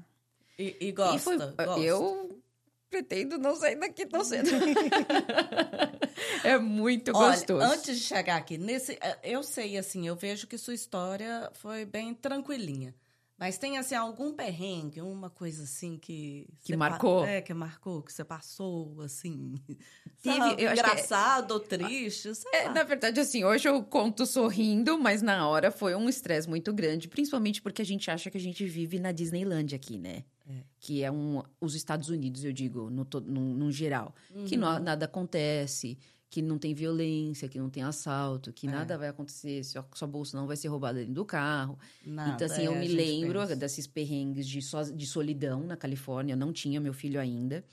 E, e gosta, E foi- gosta. Eu pretendo não sair daqui tão cedo. [laughs] é muito Olha, gostoso. antes de chegar aqui, nesse, eh, eu sei, assim, eu vejo que sua história foi bem tranquilinha. Mas tem, assim, algum perrengue, uma coisa assim que... Que marcou? É, que marcou, que você passou, assim... [laughs] Teve- sabe, eu que é- engraçado ou triste, sei É, na verdade, assim, hoje eu conto sorrindo, mas na hora foi um estresse muito grande, principalmente porque a gente acha que a gente vive na Disneyland aqui, né? É. Que é um, os Estados Unidos, eu digo, no, num, num geral. Que Uhum. não- nada acontece, que não tem violência, que não tem assalto, que É. nada vai acontecer, sua, sua bolsa não vai ser roubada dentro do carro. Nada, então, assim, é, eu me lembro pensa. desses perrengues de, so- de solidão na Califórnia. Eu não tinha meu filho ainda.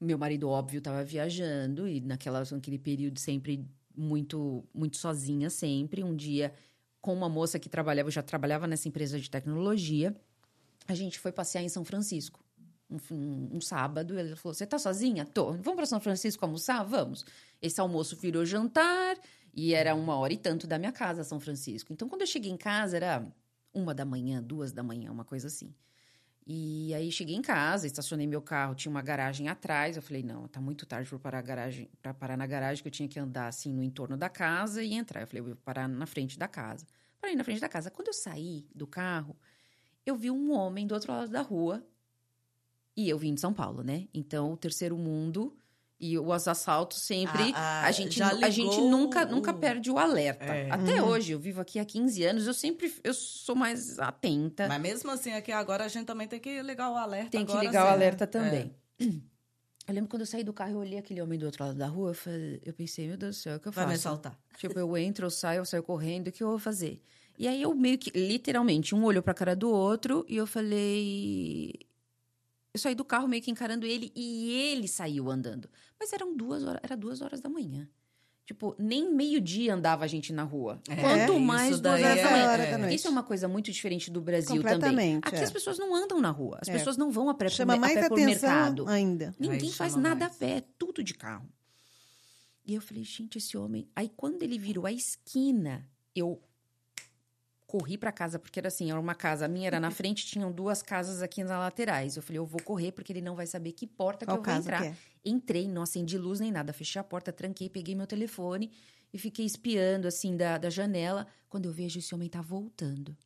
Meu marido, óbvio, estava viajando e naquela, naquele período sempre muito, muito sozinha, sempre. Um dia, com uma moça que trabalhava, eu já trabalhava nessa empresa de tecnologia, a gente foi passear em São Francisco. Um, um- sábado, ele falou: Você tá sozinha? Tô. Vamos para São Francisco almoçar? Vamos. Esse almoço virou jantar e era uma hora e tanto da minha casa, São Francisco. Então, quando eu cheguei em casa, era uma da manhã, duas da manhã, uma coisa assim. E aí cheguei em casa, estacionei meu carro, tinha uma garagem atrás. Eu falei, não, tá muito tarde para parar garagem, para parar na garagem, que eu tinha que andar assim no entorno da casa e entrar. Eu falei, eu vou parar na frente da casa. Parei na frente da casa. Quando eu saí do carro, eu vi um homem do outro lado da rua. E eu vim de São Paulo, né? Então, o terceiro mundo e os assaltos sempre. Ah, ah, a gente, a gente nunca, o- nunca perde o alerta. É. Até hoje, eu vivo aqui há 15 anos, eu sempre eu sou mais atenta. Mas mesmo assim, aqui agora a gente também tem que ligar o alerta. Tem que agora, ligar o sim, alerta né? também. [clears throat] Eu lembro quando eu saí do carro, eu olhei aquele homem do outro lado da rua, eu, falei, eu pensei, meu Deus do céu, o que eu É. Vai faço? me assaltar. [laughs] Tipo, eu entro, eu saio, eu saio correndo, o que eu vou fazer? E aí eu meio que, literalmente, um olhou pra cara do outro e eu falei. Eu saí do carro meio que encarando ele e ele saiu andando. Mas eram duas horas, era duas horas da manhã. Tipo, nem meio-dia andava a gente na rua. É, Quanto mais duas horas da é- manhã. noite. Isso é uma coisa muito diferente do Brasil também. Aqui é. as pessoas não andam na rua. As É. pessoas não vão a pé, Chama mais a pé por atenção mercado. ainda. Ninguém faz nada mais. a pé, é tudo de carro. E eu falei, gente, esse homem. Aí quando ele virou a esquina, eu corri pra casa, porque era assim, era uma casa, a minha era na [laughs] frente, tinham duas casas aqui nas laterais. Eu falei, eu vou correr, porque ele não vai saber que porta Qual que eu vou entrar. é? Entrei, não acendi luz nem nada, fechei a porta, tranquei, peguei meu telefone e fiquei espiando, assim, da, da janela. Quando eu vejo esse homem tá voltando.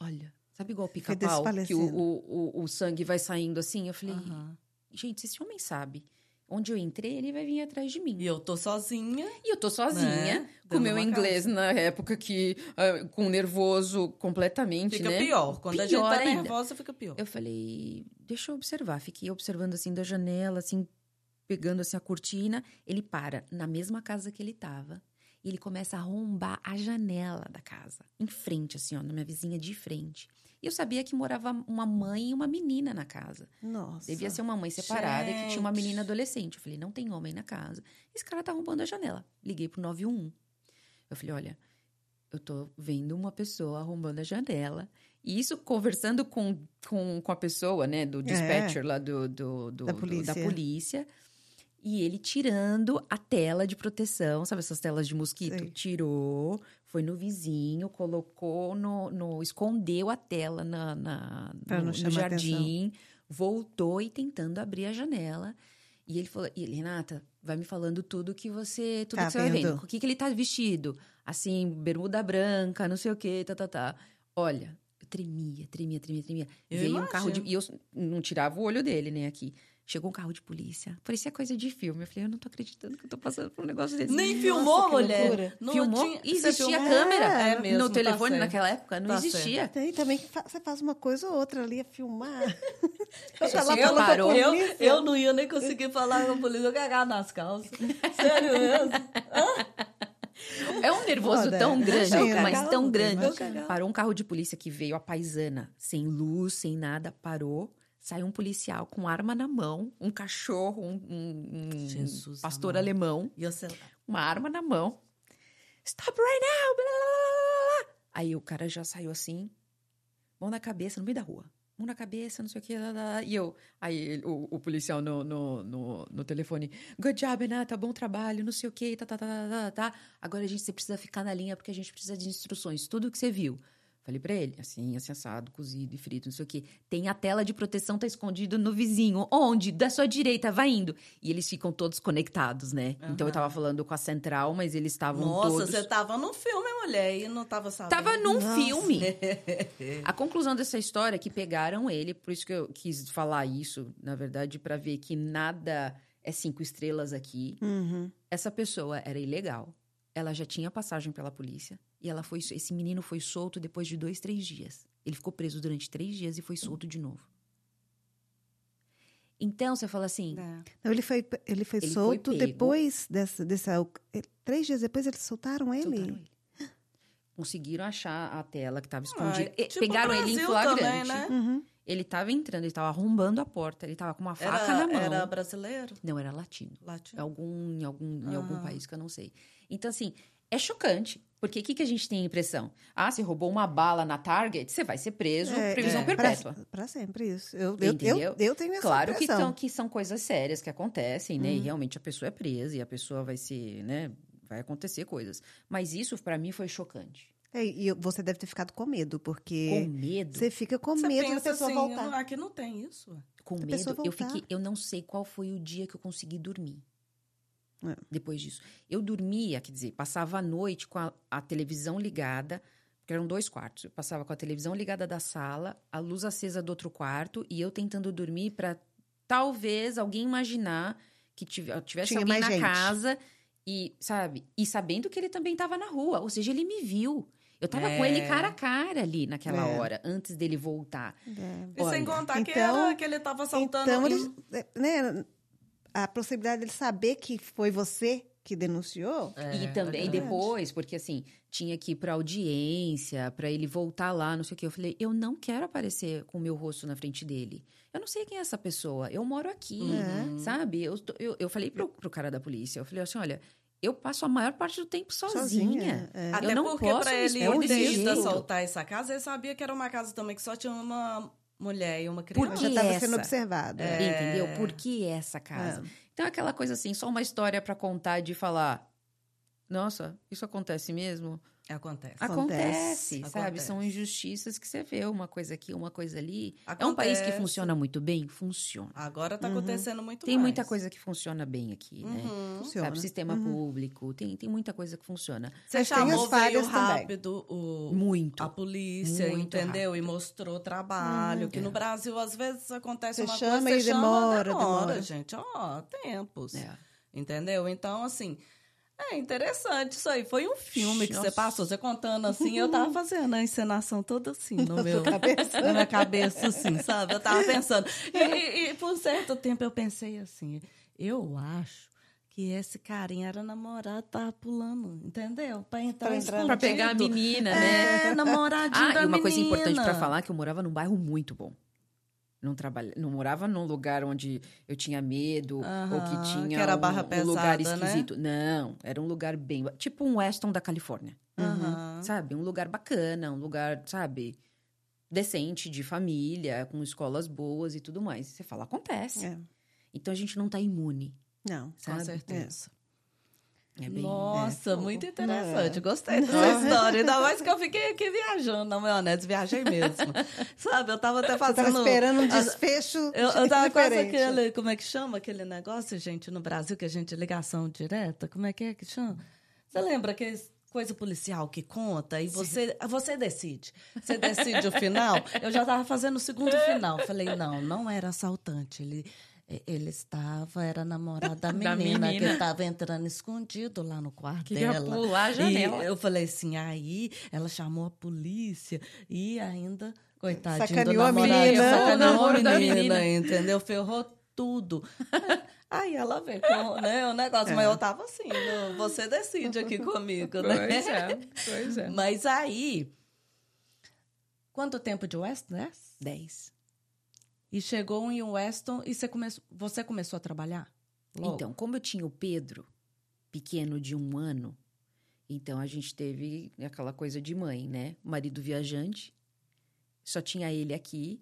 Olha, sabe igual pica-pau? Que o, o, o, o sangue vai saindo assim? Eu falei, Aham. gente, se esse homem sabe onde eu entrei, ele vai vir atrás de mim. E eu tô sozinha. E eu tô sozinha, Né? com meu inglês na época que, ah, com nervoso completamente, Fica né? pior. Quando a gente Pior tá ainda. nervosa, fica pior. Eu falei, deixa eu observar. Fiquei observando assim da janela, assim, pegando assim a cortina. Ele para na mesma casa que ele tava. E ele começa a arrombar a janela da casa. Em frente, assim, ó, na minha vizinha de frente. E eu sabia que morava uma mãe e uma menina na casa. Nossa. Devia ser uma mãe separada e que tinha uma Gente. menina adolescente. Eu falei, não tem homem na casa. Esse cara tá arrombando a janela. Liguei pro 911. Eu falei, olha, eu tô vendo uma pessoa arrombando a janela. E isso conversando com, com, com a pessoa, né, do dispatcher lá do, do, do- Da do- polícia. da polícia. E ele tirando a tela de proteção, sabe essas telas de mosquito? Sei. Tirou, foi no vizinho, colocou no. no escondeu a tela na, na- no, no jardim, voltou e tentando abrir a janela. E ele falou, e ele, Renata, vai me falando tudo que você. Tudo Tá que você vai vendo? O que, que ele tá vestido? Assim, bermuda branca, não sei o quê, tá, tá, tá. Olha, eu tremia, tremia, tremia, tremia. Eu Veio um carro de. imagino. E eu não tirava o olho dele, né, aqui. Chegou um carro de polícia. Parecia coisa de filme. Eu falei, eu não tô acreditando que eu tô passando por um negócio desse. Nem Nossa, filmou, mulher. Não Filmou? tinha- E existia filmou? câmera É mesmo, no tá telefone certo. naquela época? Não Tá existia. Tem também que fa- você faz uma coisa ou outra ali, é filmar. [laughs] Eu tá lá a preparou? Eu, eu não ia nem conseguir falar com a polícia, eu cagar nas calças. [laughs] Sério mesmo? É um nervoso Foda. tão grande, Imagina. mas tão grande. Imagina. Parou um carro de polícia que veio a paisana, sem luz, sem nada, parou. Saiu um policial com arma na mão, um cachorro, um, um- Jesus pastor alemão, E você uma arma na mão. Stop right now! blá, blá, blá. Aí o cara já saiu assim, mão na cabeça, no meio da rua. Mão na cabeça, não sei o que. E eu, aí o, o policial no, no, no, no telefone, good job, Renata, bom trabalho, não sei o que, tá, tá, tá, tá, tá, tá. Agora a gente, você precisa ficar na linha porque a gente precisa de instruções, tudo que você viu. Falei pra ele, assim, assim, assado, cozido e frito, não sei o quê. Tem a tela de proteção, tá escondido no vizinho. Onde? Da sua direita, vai indo. E eles ficam todos conectados, né? Então eu tava falando com a central, mas eles estavam Nossa, todos... você tava no filme, mulher, e não tava sabendo. Tava num Nossa. filme. [laughs] A conclusão dessa história é que pegaram ele, por isso que eu quis falar isso, na verdade, pra ver que nada é cinco estrelas aqui. Uhum. Essa pessoa era ilegal. Ela já tinha passagem pela polícia. E ela foi. Esse menino foi solto depois de dois, três dias. Ele ficou preso durante três dias e foi solto de novo. Então, você fala assim. É. Então, ele foi, ele foi Ele foi solto pego. depois dessa, dessa. Três dias depois eles soltaram ele? soltaram ele. Conseguiram achar a tela que estava escondida. Ai, E tipo Pegaram o ele em flagrante. também, né? Uhum. Ele tava entrando, ele tava arrombando a porta, ele tava com uma faca Era, na mão. era brasileiro? Não, era latino. Latino? Algum, em algum, em algum Aham. país que eu não sei. Então, assim, é chocante. Porque o que, que a gente tem a impressão? Ah, você roubou uma bala na Target, você vai ser preso, É, previsão é. perpétua. Pra, pra sempre isso. Eu, eu, Entendeu? eu, eu tenho essa Claro que, impressão. são, que são coisas sérias que acontecem, né? E Uhum. realmente a pessoa é presa e a pessoa vai ser, né? Vai acontecer coisas. Mas isso, pra mim, foi chocante. É, e você deve ter ficado com medo, porque Com medo. você fica com Você medo da pessoa assim, voltar. "Não, aqui não tem isso. Com A medo, pessoa eu voltar. fiquei. Eu não sei qual foi o dia que eu consegui dormir. É. Depois disso. Eu dormia, quer dizer, passava a noite com a, a televisão ligada, porque eram dois quartos. Eu passava com a televisão ligada da sala, a luz acesa do outro quarto, e eu tentando dormir para talvez alguém imaginar que tive- tivesse Tinha alguém mais na gente. casa e, sabe? E sabendo que ele também estava na rua, ou seja, ele me viu. Eu tava com É. ele cara a cara ali naquela É. hora, antes dele voltar. É. E sem contar que, então- era, que ele tava saltando... Então, eles, né, a possibilidade dele saber que foi você que denunciou. É, e também é depois, porque assim, tinha que ir pra audiência, pra ele voltar lá, não sei o que. Eu falei, eu não quero aparecer com o meu rosto na frente dele. Eu não sei quem é essa pessoa. Eu moro aqui, Uhum. sabe? Eu, tô- eu, eu falei pro, pro cara da polícia, eu falei assim, olha, eu passo a maior parte do tempo sozinha. Sozinha, é. Até não porque posso pra ele expor um ir desse desde jeito. assaltar essa casa, ele sabia que era uma casa também que só tinha uma mulher e uma criança. Já que estava sendo observado. É. Entendeu? Por que essa casa? Então, é aquela coisa assim, só uma história pra contar de falar. Nossa, isso acontece mesmo? Acontece. Acontece, Acontece. sabe? São Acontece. injustiças que você vê, uma coisa aqui, uma coisa ali. É um país que Acontece. funciona muito bem? Funciona. Agora tá Uhum. acontecendo muito Tem mais. muita coisa que funciona bem aqui, né? Uhum. Funciona. Sabe, sistema Uhum. público, tem, tem muita coisa que funciona. Você Mas chamou, veio rápido o, Muito. a polícia, Muito entendeu? E mostrou trabalho. Uhum. Que É. no Brasil, às vezes, acontece Você uma chama coisa, e você chama, demora, demora, demora. gente. Ó, tempos. É. Entendeu? Então, assim... É interessante isso aí. Foi um filme que você Nossa. passou. Você contando assim, eu tava fazendo a encenação toda assim no meu... cabeça. [laughs] na minha cabeça, assim, sabe? Eu tava pensando. E, e- por um certo tempo eu pensei assim, eu acho que esse carinha era namorado, tava pulando, entendeu? Pra entrar, Pra entrar- Pra pegar a menina, né? É, namoradinho Ah, da e uma coisa importante menina. pra falar é que eu morava num bairro muito bom. Não, trabalha, não morava num lugar onde eu tinha medo ou Aham, que tinha que era um, barra um lugar pesada, né? esquisito. Não, era um lugar bem... Tipo um Weston da Califórnia, Aham. sabe? Um lugar bacana, um lugar, sabe? Decente, de família, com escolas boas e tudo mais. Você fala, acontece. É. Então a gente não tá imune, Não. Com sabe? certeza. É bem... Nossa, é. muito É. interessante. Gostei dessa história. Ainda mais que eu fiquei aqui viajando na maionese. Viajei mesmo. [laughs] Sabe, eu tava até Eu tava fazendo... esperando um desfecho Eu, eu tava quase aquele, como é que chama aquele negócio, gente, no Brasil, que a gente ligação direta? Como é que é que chama? Você lembra que coisa policial que conta e você, você decide. Você decide o final. Eu já tava fazendo o segundo final. Falei, não, não era assaltante. Ele, ele estava, era namorado da [laughs] Da menina, que estava entrando escondido lá no quarto Que ia dela. pular a janela. E eu falei assim, aí ela chamou a polícia e ainda, coitadinho Sacaneou a do namorado, menina. sacaneou a da menina, menina. entendeu? Ferrou tudo. [laughs] Aí ela veio com né, o negócio, mas eu tava assim, você decide aqui comigo, né? Pois é, pois é. Mas aí, quanto tempo de Weston, né? Dez. E chegou em Weston e você, come... você começou a trabalhar? Logo. Então, como eu tinha o Pedro, pequeno de um ano, então a gente teve aquela coisa de mãe, né? Marido viajante, só tinha ele aqui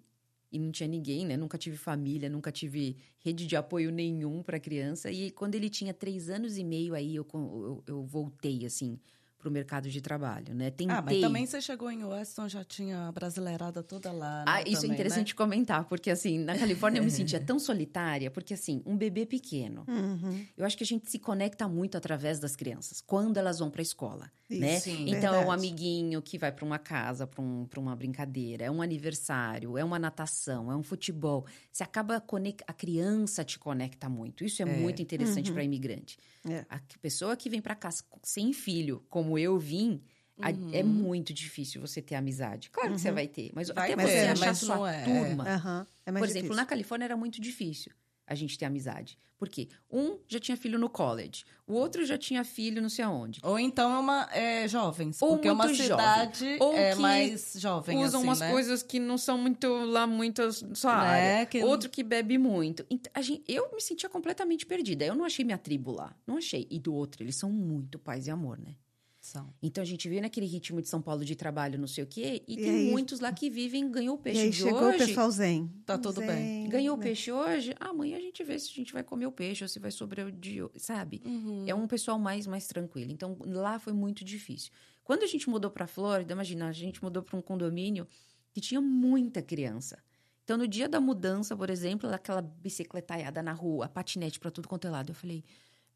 e não tinha ninguém, né? Nunca tive família, nunca tive rede de apoio nenhum para criança. E quando ele tinha três anos e meio, aí eu, eu, eu voltei, assim, para o mercado de trabalho, né? Tentei... Ah, mas também você chegou em Weston, já tinha a brasileirada toda lá, né? Ah, isso também, é interessante né? comentar, porque assim, na Califórnia eu me sentia [laughs] tão solitária, porque assim, um bebê pequeno, Uhum. eu acho que a gente se conecta muito através das crianças, quando elas vão para a escola, Isso, né? sim. Então, é um verdade. amiguinho que vai para uma casa, para um, pra uma brincadeira, é um aniversário, é uma natação, é um futebol. Você acaba a criança te conecta muito. Isso é, É. muito interessante Uhum. para imigrante. É. A pessoa que vem para cá sem filho, como eu vim, a- Uhum. é muito difícil você ter amizade. Claro que você Uhum. vai ter, mas Vai até ter, você achar sua é. turma. Aham. É Por exemplo, difícil. na Califórnia era muito difícil a gente ter amizade. Por quê? Um já tinha filho no college, o outro já tinha filho não sei aonde. Ou então é uma é, jovens, Ou porque é uma cidade Ou é mais jovem, Usam assim, umas né? coisas que não são muito lá, muito a sua Né, área. que- Outro que bebe muito. Então, a gente, eu me sentia completamente perdida. Eu não achei minha tribo lá. Não achei. E do outro, eles são muito paz e amor, né? São. Então a gente veio naquele ritmo de São Paulo de trabalho, não sei o quê, e, E tem aí- muitos lá que vivem, ganhou o E peixe aí de chegou hoje. o pessoal zen. Tá tudo bem. Zen, Ganhou o né? peixe hoje, amanhã a gente vê se a gente vai comer o peixe ou se vai sobrar o dia, sabe? Uhum. É um pessoal mais mais tranquilo. Então lá foi muito difícil. Quando a gente mudou para Flórida, imagina, a gente mudou para um condomínio que tinha muita criança. Então no dia da mudança, por exemplo, aquela bicicletaiada na rua, patinete para tudo quanto é lado, eu falei: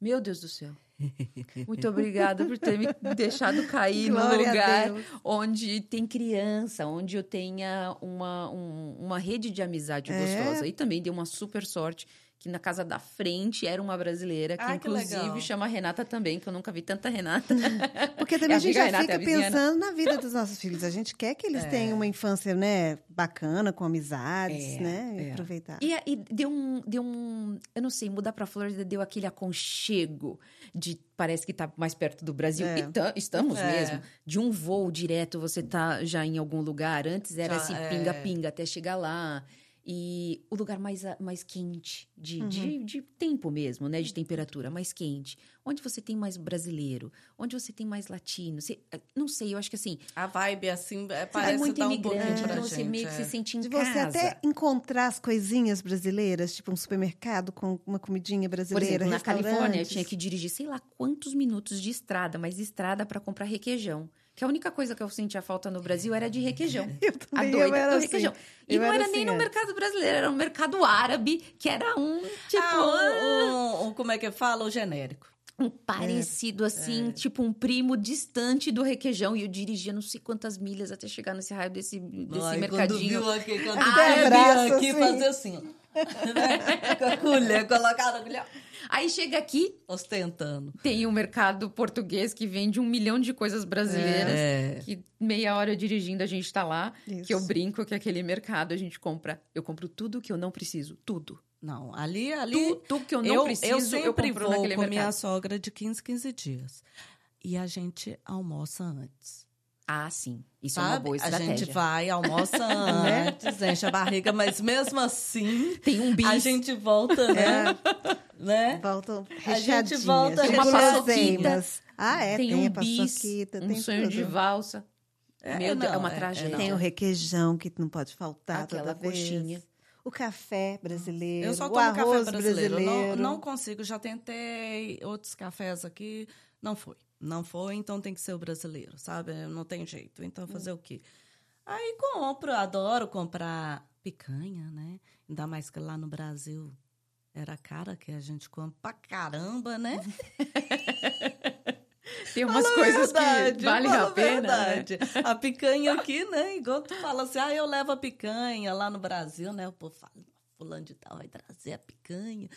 "Meu Deus do céu. Muito obrigada por ter me deixado cair no Glória a lugar onde tem criança, onde eu tenha uma, um- uma rede de amizade É. gostosa. E também dei uma super sorte que na casa da frente era uma brasileira, que que inclusive legal. chama Renata também, que eu nunca vi tanta Renata. [laughs] Porque também É a a gente já Renata, fica é né? pensando na vida dos nossos filhos. A gente quer que eles É. tenham uma infância, né, bacana, com amizades, É, né? E é. aproveitar. E, e deu um, deu um, eu não sei, mudar pra Flórida deu aquele aconchego de parece que tá mais perto do Brasil. É. Tam- estamos É. mesmo. De um voo direto, você tá já em algum lugar. Antes era Já, esse é. pinga-pinga até chegar lá. E o lugar mais, a- mais quente, de, de, de tempo mesmo, né? De temperatura, mais quente. Onde você tem mais brasileiro, onde você tem mais latino. Você- não sei, eu acho que assim, A vibe, assim, é, você é parece muito dar um pouquinho pra então você gente. meio que é. se sente em De casa. você até encontrar as coisinhas brasileiras, tipo um supermercado com uma comidinha Por brasileira, exemplo, na Califórnia eu tinha que dirigir sei lá quantos minutos de estrada, mas estrada para comprar requeijão. Que a única coisa que eu sentia falta no Brasil era de requeijão. [laughs] Eu A também, doida eu era do assim. requeijão. E Eu não era era assim, nem no é. mercado brasileiro, era no mercado árabe, que era um tipo. Ah, um, um- como é que fala? O genérico. um parecido assim, tipo um primo distante do requeijão. E eu dirigia não sei quantas milhas até chegar nesse raio desse, desse Ai, mercadinho. Quando viu aqui, quando Até viu abraço, aqui, assim. fazer assim, ó. [laughs] Com a colher, colocar a colher, Aí chega aqui, ostentando. tem um mercado português que vende um milhão de coisas brasileiras. É. Que meia hora dirigindo a gente tá lá. Isso. Que eu brinco que aquele mercado a gente compra. Eu compro tudo que eu não preciso. Tudo. Não, ali, ali... Tudo que eu não eu, preciso, eu eu, sempre compro vou naquele com mercado. minha sogra de 15, 15 dias. E a gente almoça antes. Ah, sim. Isso é uma Sabe? boa a estratégia. gente vai, almoça [laughs] antes, enche a barriga, mas mesmo assim, Tem um bis. a gente volta, né? Né? Voltam A gente recheadinhas. volta guloseimas. Ah, é, tem, tem, um a paçoquita, um tem sonho tudo. de valsa. É, Meu Deus, é não, uma é- é tragédia. Tem o requeijão que não pode faltar Aquela toda vez. coxinha. O café brasileiro, Eu só o tomo café arroz brasileiro. brasileiro. Não, não consigo, já tentei outros cafés aqui, não foi. Não foi, então tem que ser o brasileiro, sabe? Não tem jeito. Então fazer o quê? Aí compro, adoro comprar picanha, né? Ainda mais que lá no Brasil era cara que a gente come pra caramba, né? [laughs] Tem umas Fala coisas verdade, que valem a pena. né? A picanha [laughs] aqui, né? Igual tu fala assim, ah, eu levo a picanha lá no Brasil, né? O povo fala, fulano de tal vai trazer a picanha,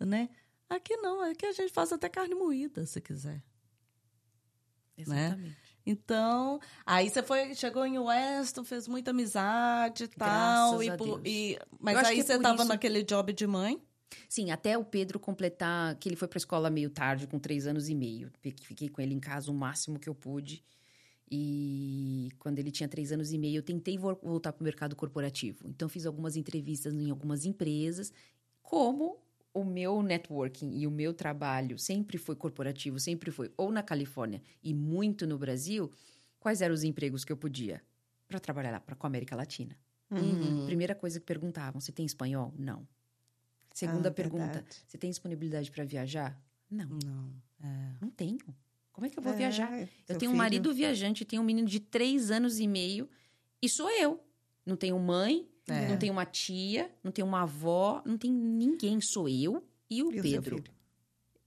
né? Aqui não, aqui a gente faz até carne moída, se quiser. Exatamente. Então, aí você foi, chegou em Weston, fez muita amizade e tal. E, por- e- mas aí é você por tava isso- naquele job de mãe. Sim, até o Pedro completar, que ele foi para a escola meio tarde, com três anos e meio. Fiquei com ele em casa o máximo que eu pude. E quando ele tinha três anos e meio, eu tentei voltar para o mercado corporativo. Então, fiz algumas entrevistas em algumas empresas. Como o meu networking e o meu trabalho sempre foi corporativo, sempre foi ou na Califórnia e muito no Brasil, quais eram os empregos que eu podia? Para trabalhar lá pra, com a América Latina. Uhum. Primeira coisa que perguntavam: você tem espanhol? Não. Segunda ah, pergunta: verdade. você tem disponibilidade para viajar? Não. Não. É. Não tenho. Como é que eu vou é, viajar? Eu tenho um marido viajante, tenho um menino de três anos e meio e sou eu. Não tenho mãe, é. não tenho uma tia, não tenho uma avó, não tem ninguém. Sou eu e o e Pedro. O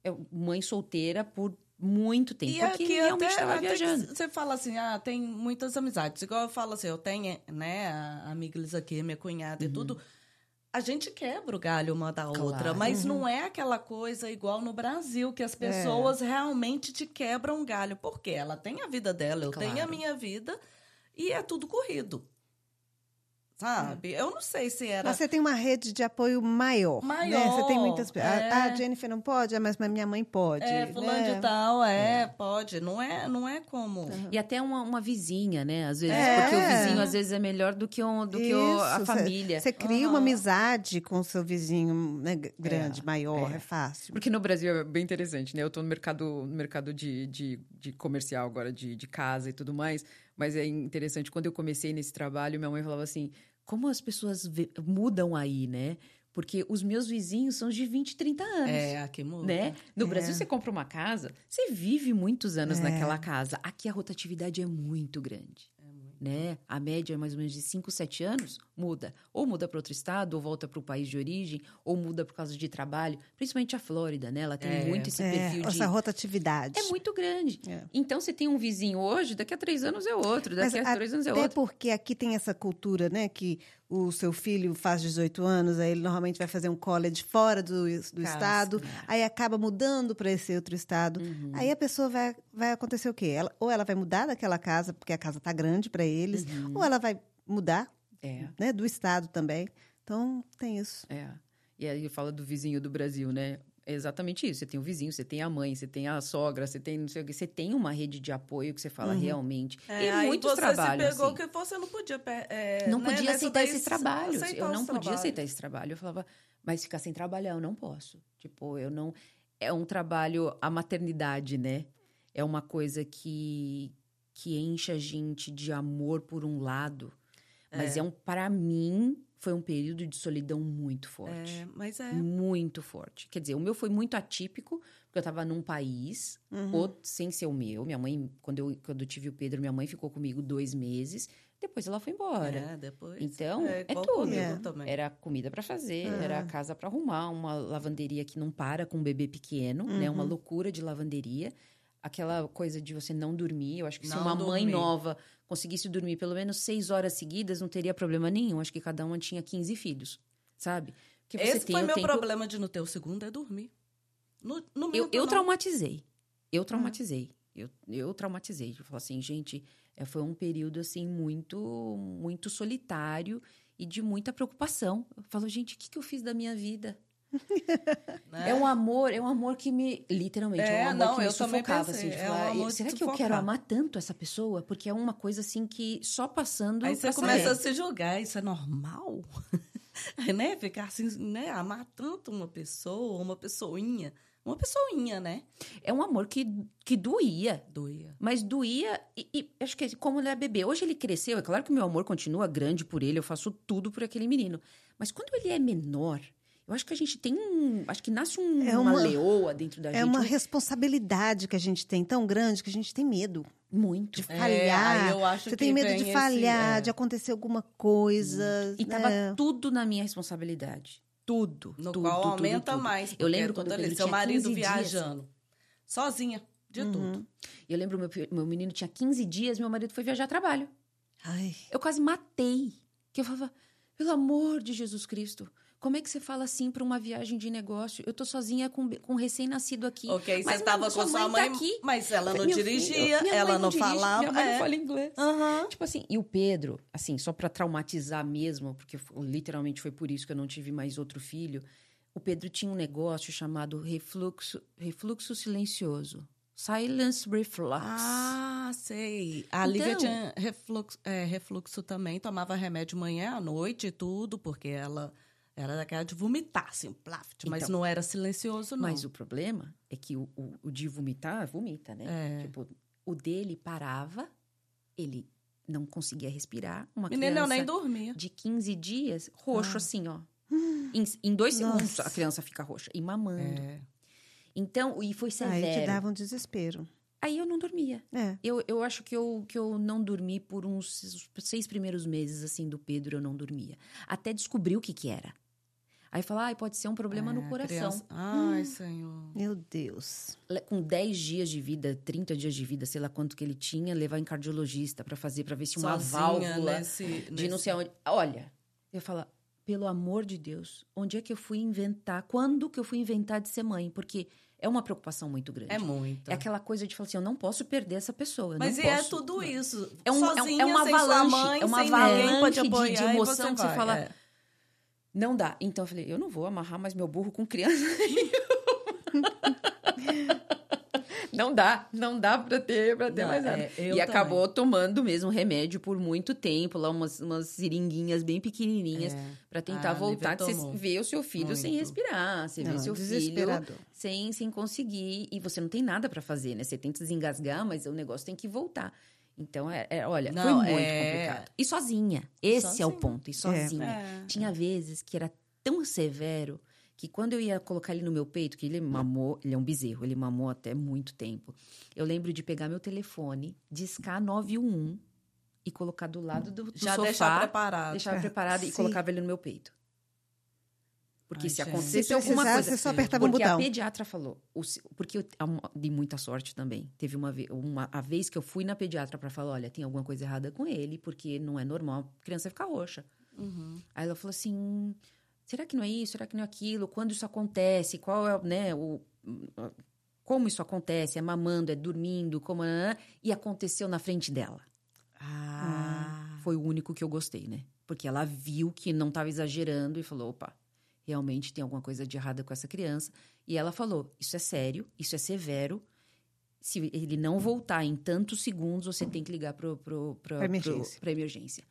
é mãe solteira por muito tempo. E porque aqui realmente estava viajando. Você fala assim, ah, tem muitas amizades. Igual eu falo assim, eu tenho, né, a amiga aqui, minha cunhada uhum. e tudo. A gente quebra o galho uma da claro. outra, mas uhum. não é aquela coisa igual no Brasil, que as é. pessoas é. realmente te quebram o galho. Porque ela tem a vida dela, eu claro. tenho a minha vida, e é tudo corrido sabe? Eu não sei se era. Mas você tem uma rede de apoio maior. Maior. Né? Você tem muitas pessoas. É. Ah, a Jennifer não pode, mas minha mãe pode. É, fulano né? de tal, é, é, pode. Não é, não é como. Uhum. E até uma, uma vizinha, né? Às vezes, é. porque o vizinho às vezes é melhor do que, um, do que o, a família. Você cria uhum. uma amizade com o seu vizinho né, grande, é, maior, é. é. fácil. Porque no Brasil é bem interessante, né? Eu estou no mercado, no mercado de, de, de comercial agora, de, de casa e tudo mais. Mas é interessante, quando eu comecei nesse trabalho, minha mãe falava assim: como as pessoas mudam aí, né? Porque os meus vizinhos são de 20, 30 anos. É, aqui muda. Né? No é. Brasil, você compra uma casa, você vive muitos anos é. naquela casa. Aqui a rotatividade é muito grande né? A média é mais ou menos de 5, 7 anos, muda. Ou muda para outro estado, ou volta para o país de origem, ou muda por causa de trabalho. Principalmente a Flórida, né? Ela tem é, muito esse é, perfil de... Essa rotatividade. É muito grande. É. Então, você tem um vizinho hoje, daqui a três anos é outro, daqui Mas a três anos é outro. Até porque aqui tem essa cultura, né? Que o seu filho faz 18 anos, aí ele normalmente vai fazer um college fora do, do estado, é. aí acaba mudando para esse outro estado. Uhum. Aí a pessoa vai, vai acontecer o quê? Ela, ou ela vai mudar daquela casa, porque a casa está grande para eles, uhum. ou ela vai mudar é. né, do estado também. Então, tem isso. É. E aí fala do vizinho do Brasil, né? É exatamente isso. Você tem o vizinho, você tem a mãe, você tem a sogra, você tem não sei o que. Você tem uma rede de apoio que você fala uhum. realmente. É, e muitos você trabalhos. Você pegou assim. que você não podia. É, não né, podia aceitar esses trabalhos. Eu não podia trabalho. aceitar esse trabalho. Eu falava, mas ficar sem trabalhar, eu não posso. Tipo, eu não. É um trabalho, a maternidade, né? É uma coisa que, que enche a gente de amor por um lado. Mas é, é um, para mim, foi um período de solidão muito forte. É, mas é. Muito forte. Quer dizer, o meu foi muito atípico, porque eu estava num país, uhum. ou, sem ser o meu. Minha mãe, quando eu, quando eu tive o Pedro, minha mãe ficou comigo dois meses. Depois ela foi embora. É, depois. Então, é, é tudo. Era comida para fazer, uhum. era casa para arrumar, uma lavanderia que não para com um bebê pequeno, uhum. né? Uma uhum. loucura de lavanderia aquela coisa de você não dormir. Eu acho que não se uma dormir. mãe nova conseguisse dormir pelo menos seis horas seguidas, não teria problema nenhum. Acho que cada uma tinha 15 filhos, sabe? Esse foi meu tempo... problema de não ter o segundo, é dormir. No, no eu, eu traumatizei. Eu ah. traumatizei. Eu, eu traumatizei. Eu falo assim, gente, é, foi um período assim muito, muito solitário e de muita preocupação. Eu falo, gente, o que, que eu fiz da minha vida? Né? [laughs] É um amor, é um amor que me. Literalmente, é, é um amor não, que me sufocava. Assim, de é falar, um será que eu quero amar tanto essa pessoa? Porque é uma coisa assim que só passando. Aí você começa a se julgar, isso é normal? [laughs] né? Ficar assim, né? Amar tanto uma pessoa, uma pessoinha. Uma pessoinha, né? É um amor que, que doía. Doía. Mas doía, e, e acho que como ele é bebê. Hoje ele cresceu, é claro que o meu amor continua grande por ele, eu faço tudo por aquele menino. Mas quando ele é menor, eu acho que a gente tem um. Acho que nasce um, é uma, uma, leoa dentro da é gente. É uma responsabilidade que a gente tem tão grande que a gente tem medo. Muito. De falhar. É, eu acho Você tem medo de falhar, esse, é. de acontecer alguma coisa. E tava é. tudo na minha responsabilidade. Tudo. No tudo, qual tudo, aumenta tudo, mais. Eu lembro quando ali, seu marido viajando. Dias. Sozinha, de uhum. tudo. Eu lembro meu, meu menino tinha 15 dias, meu marido foi viajar a trabalho. Ai. Eu quase matei. Que eu falava, pelo amor de Jesus Cristo. Como é que você fala assim para uma viagem de negócio? Eu tô sozinha com, com um recém-nascido aqui. Ok, mas você estava com sua mãe, tá aqui. mas ela não Meu dirigia, filho, ela não, não dirige, falava. Minha mãe é. não fala inglês. Uhum. Tipo assim, e o Pedro, assim, só para traumatizar mesmo, porque literalmente foi por isso que eu não tive mais outro filho. o Pedro tinha um negócio chamado refluxo, refluxo silencioso. Silence reflux. Ah, sei. A Lívia Então- tinha refluxo, é, refluxo também, tomava remédio manhã, à noite e tudo, porque ela era daquela de vomitar, assim, plaft, mas Então. não era silencioso, não. Mas o problema é que o, o, o de vomitar, vomita, né? É. Tipo, o dele parava, ele não conseguia respirar. Uma Menina, criança nem dormia. de 15 dias, roxo Ah. assim, ó. Em, em dois segundos Nossa. a criança fica roxa. E mamando. É. Então, e foi Aí te severo. dava um desespero. Aí eu não dormia. É. Eu, eu acho que eu, que eu não dormi por uns seis primeiros meses, assim, do Pedro, eu não dormia. Até descobrir o que que era. Aí falar, ah, pode ser um problema no É, coração. criança- Ai, senhor. Meu Deus. Com 10 dias de vida, 30 dias de vida, sei lá quanto que ele tinha, levar em cardiologista pra fazer, pra ver se uma Sozinha válvula nesse, de nesse... não sei aonde. Olha, eu falo, pelo amor de Deus, onde é que eu fui inventar? Quando que eu fui inventar de ser mãe? Porque é uma preocupação muito grande. É muito. É aquela coisa de falar assim, eu não posso perder essa pessoa. eu Mas não e é posso. tudo isso. É, um, é um- Sozinha, é uma avalanche, mãe, é uma avalanche de, de emoção que você fala, É. não dá. Então eu falei, eu não vou amarrar mais meu burro com criança. [laughs] Não dá, não dá pra ter, pra ter Não, mais nada. é, e também. acabou tomando mesmo remédio por muito tempo, lá umas, umas seringuinhas bem pequenininhas, É. pra tentar A voltar, você ver o seu filho sem Muito. respirar, você Não, seu filho sem, sem conseguir, e você não tem nada pra fazer, né? Você tenta desengasgar, mas o negócio tem que voltar. Então, é, é- olha, foi Não, muito é- complicado. E sozinha. Esse é o Sozinha. ponto, e sozinha. É. Tinha vezes que era tão severo que quando eu ia colocar ele no meu peito, que ele mamou, ele é um bezerro, ele mamou até muito tempo. Eu lembro de pegar meu telefone, discar 911 e colocar do lado do, do Já sofá, deixar preparado. deixava É, preparado e sim. colocava ele no meu peito. Porque Ai, se acontecesse Se alguma coisa, você só apertava um porque a botão. pediatra falou, o porque eu a- dei muita sorte também. Teve uma, uma a vez que eu fui na pediatra para falar, olha, tem alguma coisa errada com ele, porque não é normal a criança ficar roxa. Uhum. Aí ela falou assim: será que não é isso? Será que não é aquilo? Quando isso acontece? Qual é, né, o. Como isso acontece? É mamando, é dormindo, como. é? E aconteceu na frente dela. Ah. Foi o único que eu gostei, né? Porque ela viu que não estava exagerando e falou: opa, realmente tem alguma coisa de errada com essa criança. E ela falou: isso é sério, isso é severo. Se ele não voltar em tantos segundos, você tem que ligar para pro, pro, emergência. pro- emergência.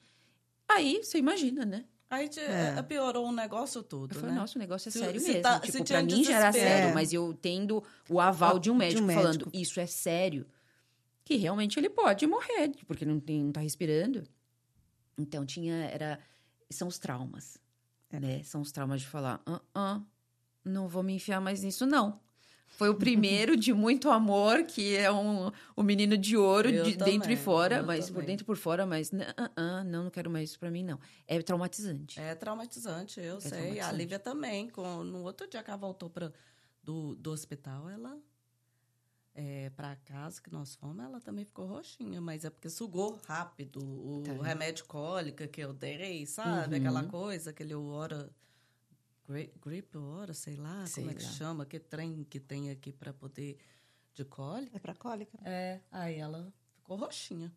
Aí, você imagina, né? Aí te- É. piorou o negócio todo, Eu falei, né? nossa, o negócio é Se- sério se mesmo. tá- tipo, pra tinha mim já era sério, É. mas eu tendo o aval de um De um médico, médico. falando, isso é sério, que realmente ele pode morrer, porque não, tem, não tá respirando. Então, tinha, era, são os traumas. Né? São os traumas de falar, ah, ah, não vou me enfiar mais nisso, não. Foi o primeiro de muito amor, que é um, um menino de ouro, Eu de dentro também, e fora, mas por também. dentro e por fora, mas ah, não, não quero mais isso pra mim, não. É traumatizante. É traumatizante, eu sei. A traumatizante. Lívia também. Com, no outro dia que ela voltou pra, do, do hospital, ela. É, pra casa que nós fomos, ela também ficou roxinha, mas é porque sugou rápido o Tá remédio cólica que eu dei, sabe? Uhum. Aquela coisa, aquele hora. gri- Grip hora, sei lá, Sei como é que lá. chama? Que trem que tem aqui pra poder. de cólica. É pra cólica? É, aí ela ficou roxinha.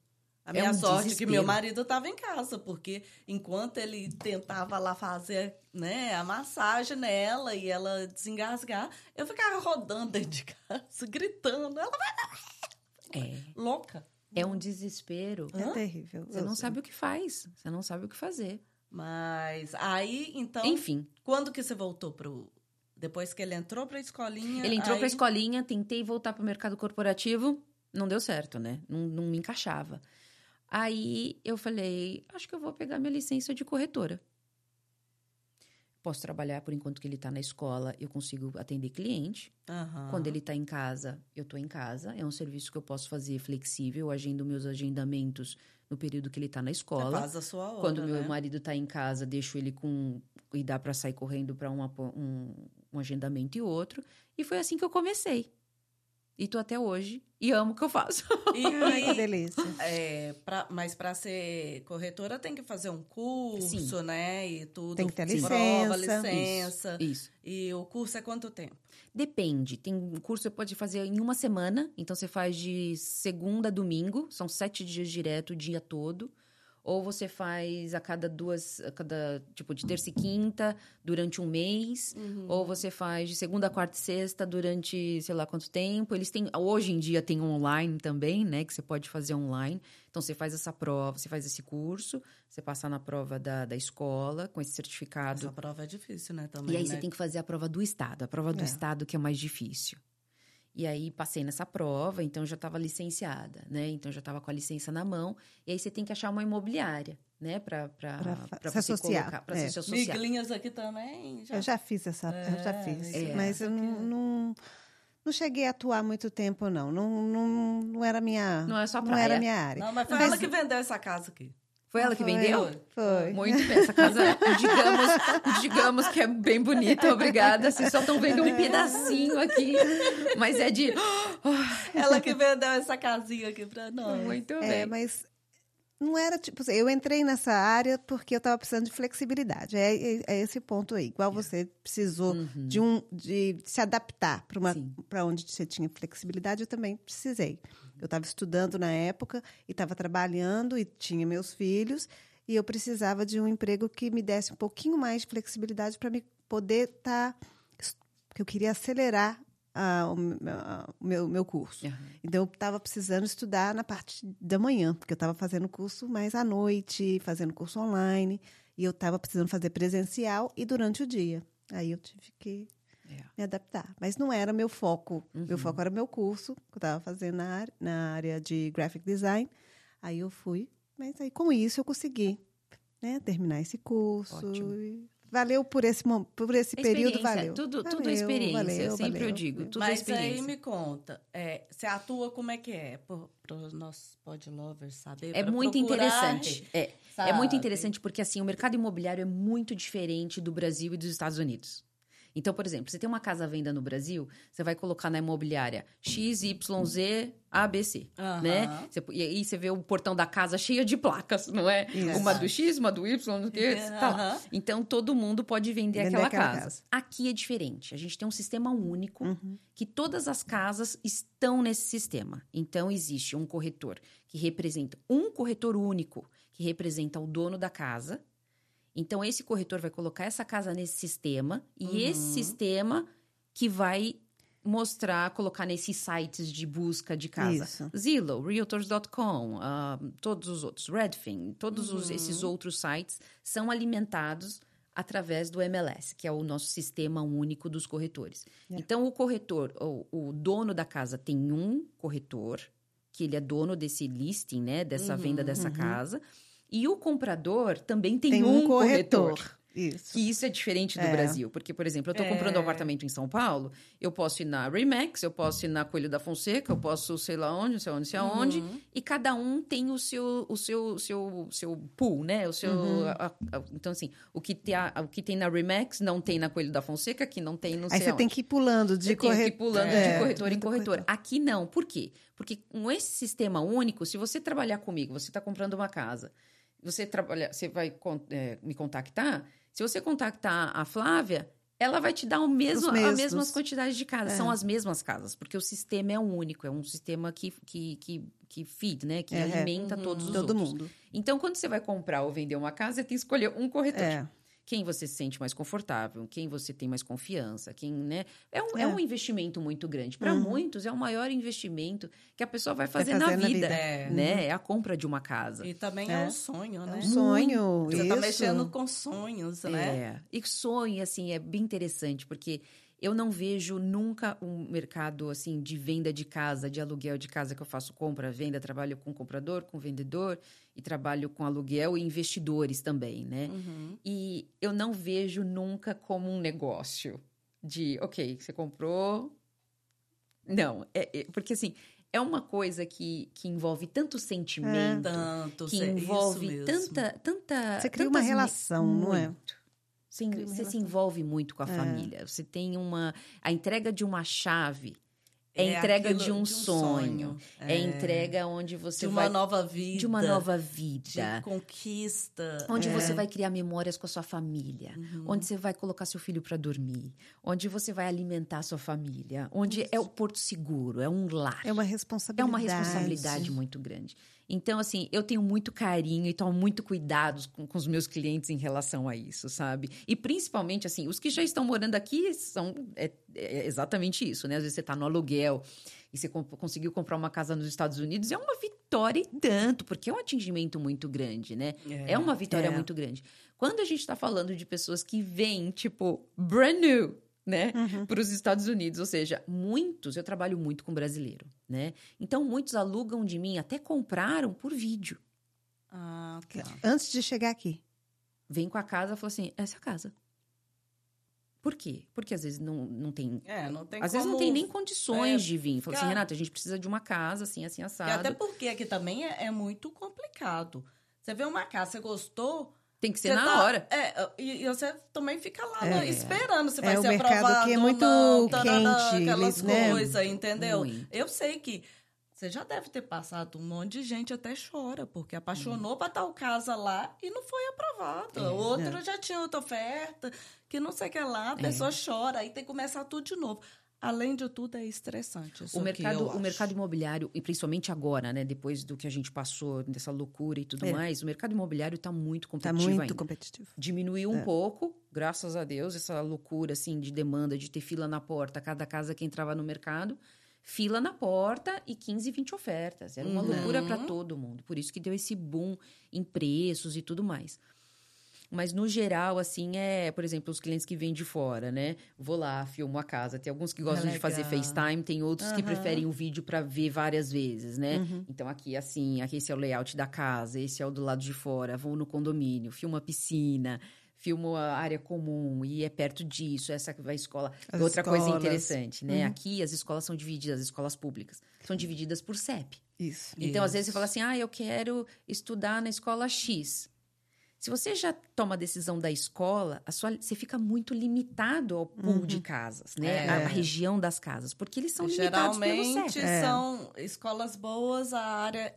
A É minha um sorte é que desespero. meu marido estava em casa, porque enquanto ele tentava lá fazer né, a massagem nela e ela desengasgar, eu ficava rodando dentro de casa, [laughs] gritando. Ela vai É. louca. É um desespero. É Hã? terrível. Você não sabe o que faz. Você não sabe o que fazer. Mas aí, então, Enfim, quando que você voltou pro. Depois que ele entrou pra escolinha. ele entrou aí... pra escolinha, tentei voltar pro mercado corporativo, não deu certo, né? Não, não me encaixava. Aí eu falei, acho que eu vou pegar minha licença de corretora. Posso trabalhar por enquanto que ele tá na escola, eu consigo atender cliente. Aham. Quando ele tá em casa, eu tô em casa. É um serviço que eu posso fazer flexível, agendo meus agendamentos no período que ele tá na escola. faz a sua hora, Quando meu né? marido tá em casa, deixo ele com. E dá pra sair correndo pra uma- um, um agendamento e outro. E foi assim que eu comecei. E tô até hoje. E amo o que eu faço. E, [laughs] Ai, que delícia. É, pra, mas para ser corretora tem que fazer um curso, Sim. né? E tudo. Tem que ter Prova, licença. licença. Isso. E o curso é quanto tempo? Depende. Tem um curso que você pode fazer em uma semana. Então, você faz de segunda a domingo. São sete dias direto, o dia todo. Ou você faz a cada duas, a cada, tipo, de terça e quinta durante um mês, Uhum. ou você faz de segunda, quarta e sexta durante, sei lá quanto tempo. Eles têm, hoje em dia tem online também, né, que você pode fazer online. Então, você faz essa prova, você faz esse curso, você passa na prova da, da escola com esse certificado. Essa prova é difícil, né? Também, E aí né? você tem que fazer a prova do Estado, a prova do É. Estado que é mais difícil. E aí passei nessa prova, então já estava licenciada, né? Então já estava com a licença na mão. E aí você tem que achar uma imobiliária, né? Para Pra se associar, colocar, para é. se associar. Miglinhas aqui também. Já... Eu já fiz essa, eu já fiz. É. Mas eu não, não, não cheguei a atuar muito tempo, não. Não, não, não era minha. Não é só Não praia. era minha área. Não, mas foi Mas- ela que vendeu essa casa aqui. Foi ela que Foi, vendeu? Foi. Muito bem, essa casa, digamos, digamos que é bem bonita, obrigada. Vocês só estão vendo um pedacinho aqui, mas é de. Ela [gasps] que vendeu essa casinha aqui pra nós. Muito É, bem. mas não era tipo. assim, Eu entrei nessa área porque eu estava precisando de flexibilidade. É, é- é esse ponto aí. Igual você precisou de um de se adaptar para uma Sim. para onde você tinha flexibilidade, eu também precisei. Eu estava estudando na época e estava trabalhando e tinha meus filhos e eu precisava de um emprego que me desse um pouquinho mais de flexibilidade para me poder estar porque eu queria acelerar o meu- ah, o meu, meu curso. Aham. Então, eu estava precisando estudar na parte da manhã, porque eu estava fazendo curso mais à noite, fazendo curso online, e eu estava precisando fazer presencial e durante o dia. Aí eu tive que É. me adaptar. Mas não era meu foco. Uhum. Meu foco era meu curso, que eu estava fazendo na área, na área de graphic design. Aí eu fui, mas aí com isso eu consegui né, terminar esse curso. Ótimo. e Valeu por esse, por esse período, valeu. Tudo, tudo é Valeu, experiência. valeu, sempre valeu. eu digo, tudo é Mas experiência. aí me conta, é, você atua como é que é? Para os nossos pod lovers saber. É muito interessante. É, é muito interessante porque assim, o mercado imobiliário é muito diferente do Brasil e dos Estados Unidos. Então, por exemplo, você tem uma casa à venda no Brasil, você vai colocar na imobiliária XYZ ABC, Aham. né? Você- e aí você vê o portão da casa cheio de placas, não é? Isso. Uma do X, uma do Y, não que, tá. Aham. Então, todo mundo pode vender, Vender aquela, aquela casa. casa. Aqui é diferente. A gente tem um sistema único Uhum. que todas as casas estão nesse sistema. Então, existe um corretor que representa um corretor único, que representa o dono da casa. Então, esse corretor vai colocar essa casa nesse sistema e Uhum. esse sistema que vai mostrar, colocar nesses sites de busca de casa. Isso. Zillow, Realtors.com, ah, todos os outros, Redfin, todos os- Uhum. esses outros sites são alimentados através do MLS, que é o nosso sistema único dos corretores. É. Então, o corretor, o, o dono da casa tem um corretor, que ele é dono desse listing, né, dessa Uhum, venda dessa casa, e o comprador também tem, Tem um, um corretor. Isso. Que isso é diferente do É. Brasil. Porque, por exemplo, eu estou comprando um É. apartamento em São Paulo, eu posso ir na Remax, eu posso ir na Coelho da Fonseca, eu posso sei lá onde, sei onde, sei aonde. Uhum. E cada um tem o seu, o seu, seu, seu pool, né? O seu, Uhum. a- a- então, assim, o que, tem a- o que tem na Remax não tem na Coelho da Fonseca, que não tem no Aí você tem que ir pulando de eu tenho que ir corretor. pulando É, de corretor em corretor. Aqui não. Por quê? Porque com esse sistema único, se você trabalhar comigo, você está comprando uma casa, você trabalha, você vai é, me contactar. Se você contactar a Flávia, ela vai te dar o mesmo, as mesmas quantidades de casas. É. São as mesmas casas, porque o sistema é único, é um sistema que, que, que, que feed, né? Que É, é. alimenta Uhum. todos os Todo outros. mundo. Então, quando você vai comprar ou vender uma casa, você tem que escolher um corretor É. quem você se sente mais confortável, quem você tem mais confiança, quem, né? É um, é. É. um investimento muito grande. Para Uhum. muitos, é o maior investimento que a pessoa vai fazer, fazer na, na vida, vida. É. né? É a compra de uma casa. E também é, É. um sonho, É né? um sonho. Você isso. tá mexendo com sonhos, né? É. E sonho, assim, é bem interessante, porque eu não vejo nunca um mercado, assim, de venda de casa, de aluguel de casa, que eu faço compra, venda, trabalho com comprador, com vendedor, e trabalho com aluguel e investidores também, né? Uhum. E eu não vejo nunca como um negócio de, ok, você comprou. Não, é, é- porque assim, é uma coisa que, que envolve tanto sentimento, Tanto, que é isso envolve mesmo. tanta, tanta. Você cria uma me- relação, não é? Muito. Sim, você se relação. envolve muito com a É. família. Você tem uma. A entrega de uma chave é, É entrega aquilo de um, sonho. É. É. entrega onde você de uma vai. nova vida. de uma nova de vida. conquista. Onde É. você vai criar memórias com a sua família. Uhum. Onde você vai colocar seu filho para dormir. Onde você vai alimentar a sua família. Onde é o porto seguro, é um lar. É uma É responsabilidade. uma responsabilidade muito grande. Então, assim, eu tenho muito carinho e tomo muito cuidado com, com, os meus clientes em relação a isso, sabe? E principalmente, assim, os que já estão morando aqui são é, é exatamente isso, né? Às vezes você está no aluguel e você conseguiu comprar uma casa nos Estados Unidos, é uma vitória e tanto, porque é um atingimento muito grande, né? É, é uma vitória é. muito grande. Quando a gente está falando de pessoas que vêm, tipo, brand new, né, uhum. para os Estados Unidos. Ou seja, muitos, eu trabalho muito com brasileiro, né? Então, muitos alugam de mim, até compraram por vídeo. Ah. Antes de chegar aqui. Vem com a casa e fala assim: essa é a casa. Por quê? Porque às vezes não, não tem. É, não tem Às como... vezes não tem nem condições é, de vir. Fala assim, Renata, a gente precisa de uma casa, assim, assim, assado. E até porque aqui também é, é muito complicado. Você vê uma casa, você gostou, tem que ser você na tá, hora. É, e, e, você também fica lá é, né, esperando se vai é, ser aprovado. É que é muito não, quente. Aquelas né? coisas, entendeu? Muito. Eu sei que você já deve ter passado um monte de gente até chora, porque apaixonou hum. para tal casa lá e não foi aprovado. É, Outro é. já tinha outra oferta, que não sei o que lá, a pessoa chora, aí tem que começar tudo de novo. Além de tudo, é estressante. o mercado, o mercado imobiliário, e principalmente agora, né? Depois do que a gente passou, dessa loucura e tudo é. mais, o mercado imobiliário está muito competitivo. Está muito ainda. competitivo. Diminuiu é. um pouco, graças a Deus, essa loucura assim de demanda, de ter fila na porta, cada casa que entrava no mercado. Fila na porta e 15, 20 ofertas. Era uma uhum. loucura para todo mundo. Por isso que deu esse boom em preços e tudo mais. Mas no geral, assim, é, por exemplo, os clientes que vêm de fora, né? Vou lá, filmo a casa. Tem alguns que gostam é de fazer FaceTime, tem outros uhum. que preferem o vídeo para ver várias vezes, né? Uhum. Então aqui assim, aqui esse é o layout da casa, esse é o do lado de fora, vou no condomínio, filmo a piscina, filmo a área comum e é perto disso, essa vai a escola. As Outra escolas. coisa interessante, né? Uhum. Aqui as escolas são divididas, as escolas públicas são divididas por CEP. Isso. Então, Isso. às vezes você fala assim: "Ah, eu quero estudar na escola X". Se você já toma a decisão da escola, a sua, você fica muito limitado ao pool uhum. de casas, né? É. A, a, região das casas, porque eles são limitados Geralmente são é. escolas boas, a área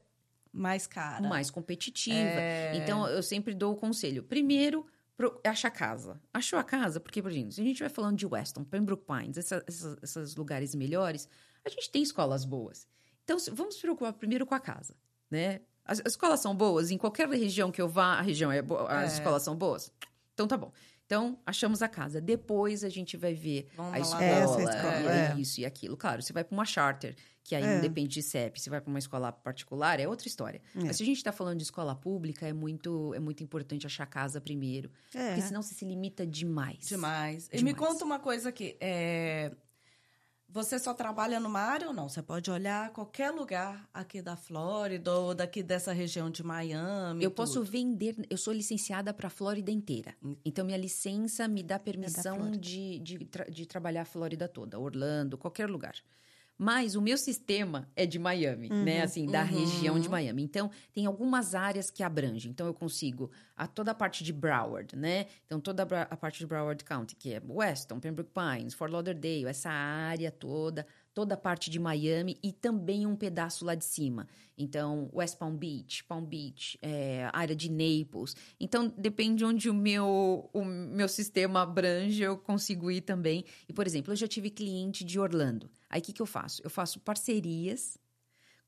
mais cara. Mais competitiva. É. Então, eu sempre dou o conselho. Primeiro, pro, achar casa. Achou a casa? Porque, por exemplo, se a gente vai falando de Weston, Pembroke Pines, essa, essa, esses lugares melhores, a gente tem escolas boas. Então, vamos se preocupar primeiro com a casa, né? As, as, escolas são boas? Em qualquer região que eu vá, a região é boa, as é. escolas são boas? Então tá bom. Então, achamos a casa. Depois a gente vai ver Vamos a escola, escola é, é. isso e aquilo. Claro, você vai para uma charter, que aí é. não depende de CEP. Você vai para uma escola particular, é outra história. É. Mas se a gente está falando de escola pública, é muito, é muito importante achar casa primeiro. Porque senão você se limita demais. Demais. demais. E me conta uma coisa aqui. Você só trabalha numa área ou não? Você pode olhar qualquer lugar aqui da Flórida ou daqui dessa região de Miami. Eu posso vender. Eu sou licenciada para a Flórida inteira. Hum. Então, minha licença me dá permissão é de, de, de trabalhar a Flórida toda, Orlando, qualquer lugar. Mas o meu sistema é de Miami, né? uhum, né? Assim, da uhum. região de Miami. Então, tem algumas áreas que abrangem. Então, eu consigo a toda a parte de Broward, né? Então, toda a parte de Broward County, que é Weston, Pembroke Pines, Fort Lauderdale, essa área toda, toda a parte de Miami e também um pedaço lá de cima. Então, West Palm Beach, Palm Beach, é, área de Naples. Então, depende onde o meu, o meu sistema abrange, eu consigo ir também. E, por exemplo, eu já tive cliente de Orlando. Aí o que, que eu faço? Eu faço parcerias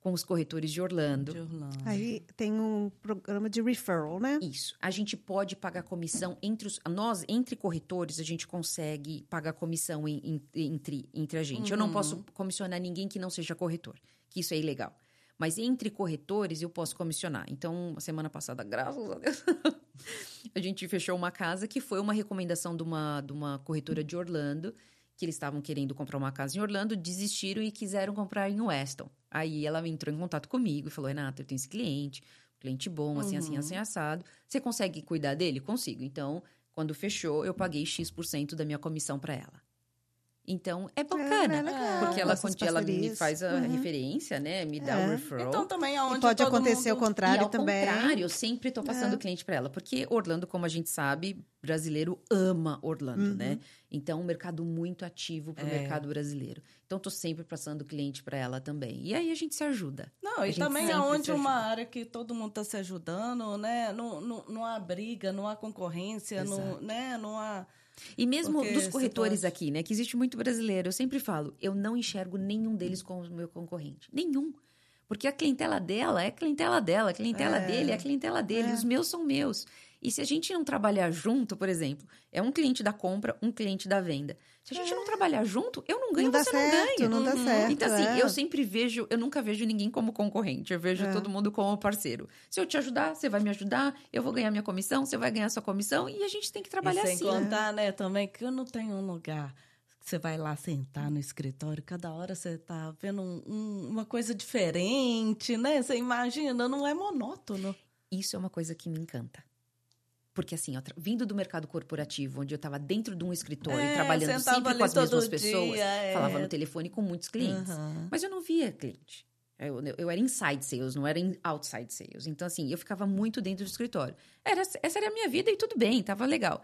com os corretores de Orlando. de Orlando. Aí tem um programa de referral, né? Isso. A gente pode pagar comissão entre os. Nós, entre corretores, a gente consegue pagar comissão em, em, entre, entre a gente. Uhum. Eu não posso uhum. comissionar ninguém que não seja corretor, que isso é ilegal. Mas entre corretores eu posso comissionar. Então, semana passada, graças a Deus, [laughs] a gente fechou uma casa que foi uma recomendação de uma, de uma corretora de Orlando que eles estavam querendo comprar uma casa em Orlando, desistiram e quiseram comprar em Weston. Aí ela entrou em contato comigo e falou: Renata, eu tenho esse cliente, cliente bom, assim, assim uhum. assim, assim, assado. Você consegue cuidar dele? Consigo. Então, quando fechou, eu paguei X% da minha comissão para ela. Então, é bacana. É, é legal. Porque ela, ela me faz a uhum. referência, né? Me dá o é. um referral. Então, também aonde e pode acontecer mundo... o contrário e ao também. contrário, eu sempre estou passando é. cliente para ela. Porque Orlando, como a gente sabe, brasileiro ama Orlando, uhum. né? Então, um mercado muito ativo para o é. mercado brasileiro. Então, estou sempre passando cliente para ela também. E aí, a gente se ajuda. Não, e também é onde uma área que todo mundo está se ajudando, né? Não, não, não há briga, não há concorrência, não, né? não há... E mesmo Porque dos corretores pode... aqui, né? Que existe muito brasileiro. Eu sempre falo, eu não enxergo nenhum deles como meu concorrente. Nenhum. Porque a clientela dela é a clientela dela, a clientela É. dele é a clientela dele, É. os meus são meus. E se a gente não trabalhar junto, por exemplo, é um cliente da compra, um cliente da venda. Se a gente não trabalhar junto, eu não ganho, não dá você certo, não ganha. não dá Uhum. certo. Então, assim, é. eu sempre vejo, eu nunca vejo ninguém como concorrente, eu vejo É. todo mundo como parceiro. Se eu te ajudar, você vai me ajudar, eu vou ganhar minha comissão, você vai ganhar sua comissão, e a gente tem que trabalhar e sem assim. contar, né, também que eu não tenho um lugar que você vai lá sentar no escritório, cada hora você tá vendo um- um- uma coisa diferente, né? Você imagina, não é monótono. Isso é uma coisa que me encanta. Porque assim, tra- vindo do mercado corporativo, onde eu estava dentro de um escritório, É, trabalhando sempre com as mesmas pessoas, dia, é. falava no telefone com muitos clientes. Aham. Mas eu não via cliente. Eu, eu- eu era inside sales, não era outside sales. Então, assim, eu ficava muito dentro do escritório. Era, essa era a minha vida e tudo bem, tava legal.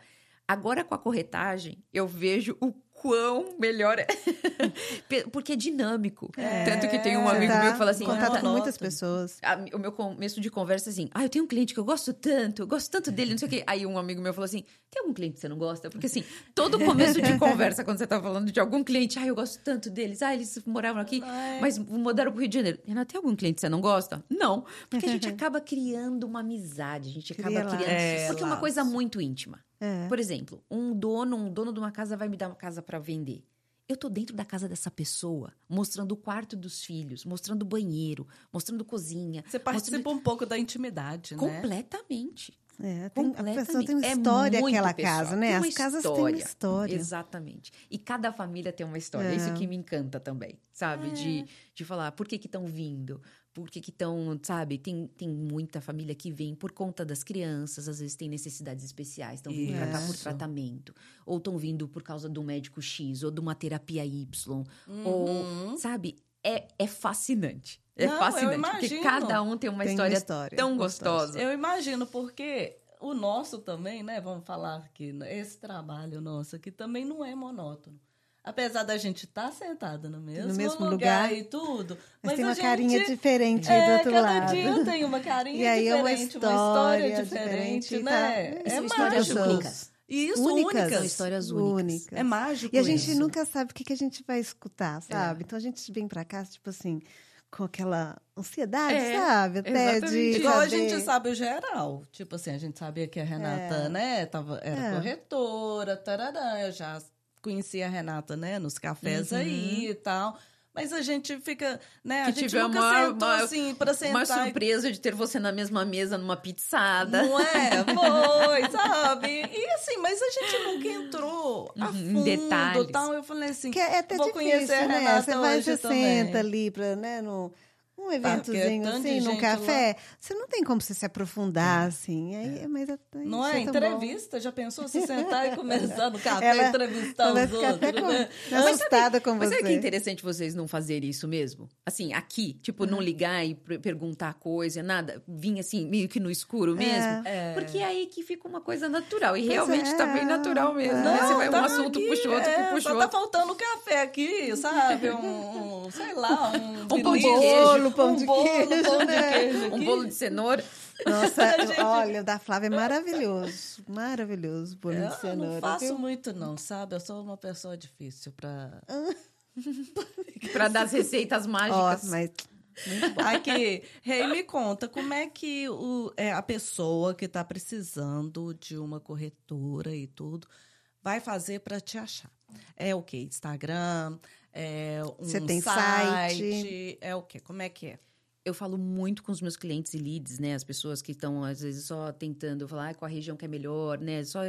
Agora, com a corretagem, eu vejo o quão melhor é. [laughs] Porque é dinâmico. É, Tanto que tem um amigo tá meu que fala assim... contato "Ah, com muitas monótono." pessoas. a- o meu começo de conversa é assim, ah, eu tenho um cliente que eu gosto tanto, eu gosto tanto dele, não sei o quê. Aí um amigo meu falou assim, tem algum cliente que você não gosta? Porque assim, todo começo de [laughs] conversa, quando você tá falando de algum cliente, ah, eu gosto tanto deles, ah, eles moravam aqui, Ai. mas mudaram pro Rio de Janeiro. Renato, tem algum cliente que você não gosta? Não. Porque a gente [laughs] acaba criando uma amizade, a gente acaba Cria criando... É, porque é uma coisa muito íntima. É. Por exemplo, um dono, um dono de uma casa vai me dar uma casa para vender. Eu tô dentro da casa dessa pessoa, mostrando o quarto dos filhos, mostrando o banheiro, mostrando cozinha. Você participa um pouco da intimidade, né? Completamente. É, tem, a Completamente. pessoa tem uma É história muito aquela pessoal. casa, né? As casas têm uma história. história. Exatamente. E cada família tem uma história. É. Isso que me encanta também, sabe? É. De, de falar por que que estão vindo, por que que estão, sabe? Tem, tem muita família que vem por conta das crianças, às vezes tem necessidades especiais, estão vindo cá por tratamento, ou estão vindo por causa do médico X, ou de uma terapia Y, Uhum. ou, sabe? É, é fascinante. É Não, fascinante, porque cada um tem uma, Tem uma história, história tão gostosa. gostosa. Eu imagino, porque o nosso também, né? Vamos falar né, esse trabalho nosso aqui também não é monótono. Apesar da gente estar sentada no mesmo, mesmo lugar, lugar, e tudo. Mas, tem a uma gente, carinha diferente é, do outro cada lado. dia tem uma carinha E aí é uma diferente, história diferente, diferente, né? tá? É E mágico. únicas. Isso, Únicas. únicas. São histórias únicas. É mágico E a gente isso. nunca sabe o que, que a gente vai É. escutar, sabe? Então a gente vem pra cá, tipo assim, com aquela ansiedade, É, sabe? Até exatamente. de Igual a saber- gente sabe o geral. Tipo assim, a gente sabia que a Renata, É. né, tava, era É. corretora, tarará. Eu já conhecia a Renata, né, nos cafés Uhum. aí e tal. Mas a gente fica, né, a Que gente tive nunca uma- sentou uma- assim pra sentar Uma e surpresa de ter você na mesma mesa numa pizzada. Não é? Foi, [laughs] sabe? E assim, mas a gente nunca entrou a Uhum, fundo detalhes. tal. Eu falei assim, Que é até vou difícil, conhecer a né? Renata Você vai, também. senta ali pra, né, no, um porque é eventozinho de assim, num café. Você não tem como você se aprofundar, assim. Aí, Mas é- Não é? tão bom. Entrevista, já pensou se sentar e começar no [laughs] café Ela- e entrevistar os ficar até outros, com- né? assustada com Mas você. sabe que é interessante vocês não fazerem isso mesmo? Assim, aqui, tipo, não ligar e per- perguntar coisa, nada. Vir assim, meio que no escuro mesmo. É. Porque é aí que fica uma coisa natural. E Pois realmente é. tá bem natural mesmo. É. né? Você vai um tá assunto, aqui, puxa o outro, é, puxa só tá outro. faltando café aqui, sabe? Um, um, sei lá, um... [laughs] Um pão de queijo. Bolo, pão um de bolo, queijo, pão de né? queijo Um bolo de cenoura. Nossa, [laughs] Gente. olha, o da Flávia é maravilhoso. Maravilhoso, de Eu cenoura. não faço viu? muito não, sabe? Eu sou uma pessoa difícil pra... [laughs] Pra dar as receitas mágicas. mas Aqui, Rei, me conta, como é que o, é, a pessoa que está precisando de uma corretora e tudo vai fazer para te achar? É o quê? Instagram? É um Você tem site? site? É o quê? Como é que é? eu falo muito com os meus clientes e leads, né? As pessoas que estão, às vezes, só tentando falar ah, qual a região que é melhor, né? Só,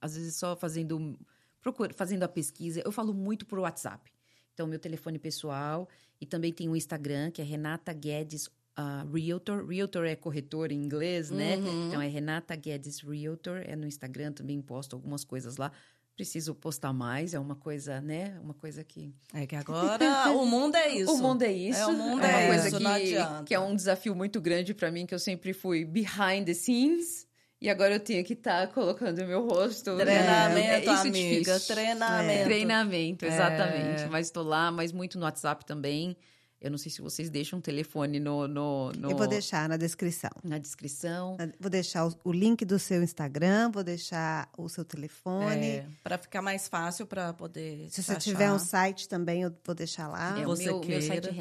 às vezes, só fazendo, procura, fazendo a pesquisa. Eu falo muito por WhatsApp. Então, meu telefone pessoal e também tem o Instagram, que é Renata Guedes ah, Realtor. Realtor é corretor em inglês, né? Uhum. Então, é Renata Guedes Realtor. É no Instagram, também posto algumas coisas lá. Preciso postar mais, é uma coisa, né? Uma coisa que É que agora o [laughs] mundo é isso. o mundo é isso. É, o mundo é uma é coisa isso, que, que é um desafio muito grande para mim, que eu sempre fui behind the scenes. E agora eu tenho que estar colocando o meu rosto. né? Treinamento, É, isso é amiga. difícil. Treinamento. Treinamento, exatamente. É. Mas estou lá, mas muito no WhatsApp também. Eu não sei se vocês deixam o telefone no, no, no- eu vou deixar na descrição. na descrição. Vou deixar o, o link do seu Instagram, vou deixar o seu telefone. É, para ficar mais fácil para poder Se você achar. tiver um site também, eu vou deixar lá. É, o você meu, meu site é.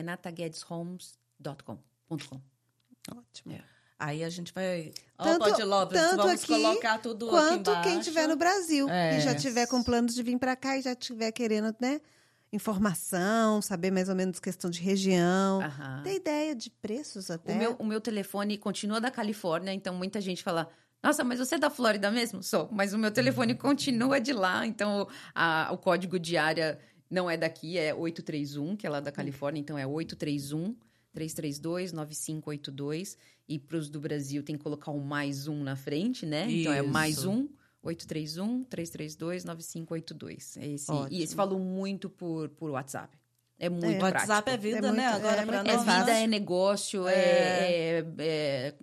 Ótimo. É. Aí a gente vai. Ó, Tanto- pode Lopes, tanto vamos aqui colocar tudo aqui Quanto quem estiver no Brasil É. e já tiver com planos de vir para cá e já tiver querendo, né? Informação, saber mais ou menos questão de região. Aham. Ter ideia de preços até. O meu, o meu telefone continua da Califórnia, então muita gente fala. Nossa, mas você é da Flórida mesmo? Sou, mas o meu telefone continua de lá, então a- o código de área não é daqui, é 831, que é lá da Califórnia, então é 831 332 9582 e para os do Brasil tem que colocar um mais um na frente, né? Então é mais Isso. um 831 332 9582. É esse. Ótimo. E esse falou muito por, por WhatsApp. É muito É. O prático. WhatsApp é vida, É muito- né? Agora é para muito- É nós. fácil. vida, é negócio, é, é- é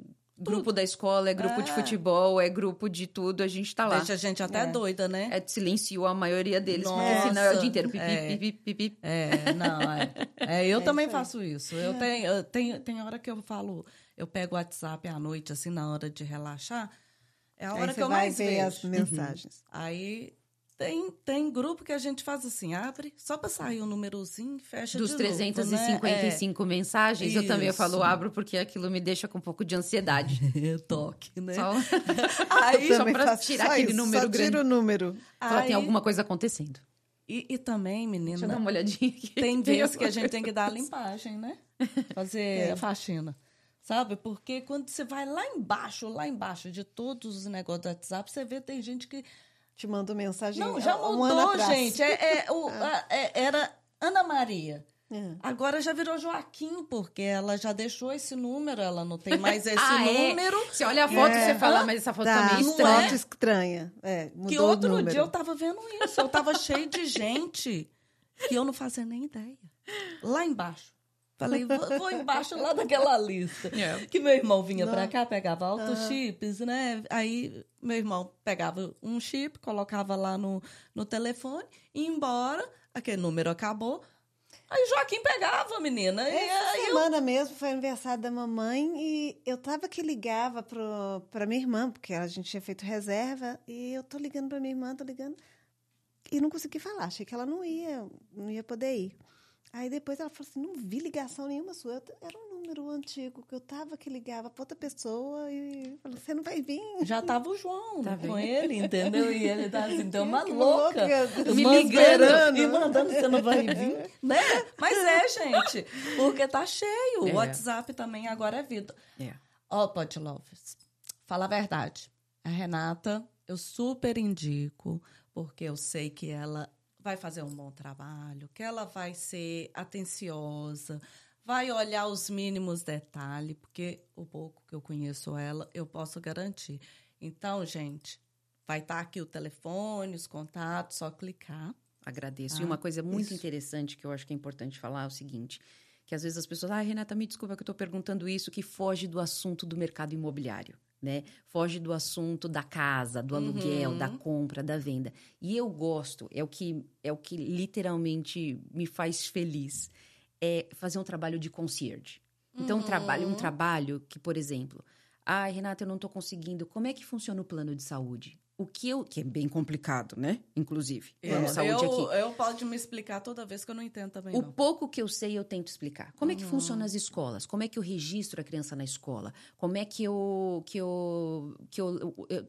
grupo da escola, é grupo de É. futebol, é grupo de tudo, a gente tá lá. Deixa a gente até É. doida, né? É, silenciou a maioria deles, porque Nossa, senão é o dia inteiro. Pipi, é. pipi, pipi. É, não, é. [laughs] É, eu É também isso faço isso. Eu tenho, eu tenho, tem hora que eu falo, eu pego o WhatsApp à noite, assim, na hora de relaxar. É a Aí hora que eu mais vejo. as mensagens. Aí tem, tem grupo que a gente faz assim, abre, só pra sair o númerozinho, fecha Dos de novo, né? 355 mensagens, eu também eu falo abro porque aquilo me deixa com um pouco de ansiedade. [laughs] É. Toque, né? Só, [laughs] [laughs] Aí, só tirar só aquele isso, número só grande. tira o número. Fala, tem aí- alguma coisa acontecendo. E, e também, menina, Deixa eu dar uma olhadinha aqui. Tem vezes que a gente tem que dar a limpagem, né? Fazer a faxina. Sabe? Porque quando você vai lá embaixo, lá embaixo de todos os negócios do WhatsApp, você vê tem gente que. Te mandou mensagem Não, já há um mudou, gente. É, é, o- [laughs] a- é- era Ana Maria. É. Agora já virou Joaquim, porque ela já deixou esse número, ela não tem mais [laughs] esse Ah, é? número. Você olha a foto e É. você fala, mas essa foto Tá, tá meio estranha. foto estranha. É, Que outro dia eu tava vendo isso. Eu tava cheio de gente que eu não fazia nem ideia. Lá embaixo. Falei, vou, vou embaixo lá daquela lista. É. Que meu irmão vinha Não. pra cá, pegava altos chips, né? Aí meu irmão pegava um chip, colocava lá no, no telefone, ia embora, aquele número acabou. Aí Joaquim pegava, menina. E Essa eu semana mesmo foi aniversário da mamãe e eu tava que ligava pro, pra minha irmã, porque a gente tinha feito reserva, e eu tô ligando pra minha irmã, tô ligando, e não consegui falar, achei que ela não ia, não ia poder ir. Aí depois ela falou assim, não vi ligação nenhuma sua, Eu- era um número antigo que eu tava que ligava pra outra pessoa e falou, você não vai vir? já tava o João Tá com ele, entendeu? E ele tá assim, deu [laughs] uma louca. louca, me me ligando e mandando você não vai vir, né? Mas é, gente, porque tá cheio. O É. WhatsApp também agora é vida. É. Ó, oh, Pod Lovers, fala a verdade. A Renata, eu super indico, porque eu sei que ela vai fazer um bom trabalho, que ela vai ser atenciosa, vai olhar os mínimos detalhes, porque o pouco que eu conheço ela, eu posso garantir. Então, gente, vai estar aqui o telefone, os contatos, só clicar. Agradeço. Ah, e uma coisa muito isso. interessante que eu acho que é importante falar é o seguinte: que às vezes as pessoas, ah, Renata, me desculpa que eu estou perguntando isso, que foge do assunto do mercado imobiliário. Né? Foge do assunto da casa, do aluguel, Uhum. da compra, da venda. E eu gosto, é o que é o que literalmente me faz feliz, é fazer um trabalho de concierge. Então, um trabalho, um Uhum. trabalho que, por exemplo, ai, Renata, eu não estou conseguindo. Como é que funciona o plano de saúde? O que eu, que é bem complicado, né? Inclusive, plano de saúde eu, aqui. eu pode me explicar toda vez que eu não entendo também, O não. pouco que eu sei, eu tento explicar. Como é que funciona as escolas? Como é que eu registro a criança na escola? Como é que eu. Que eu, que eu, eu- eu-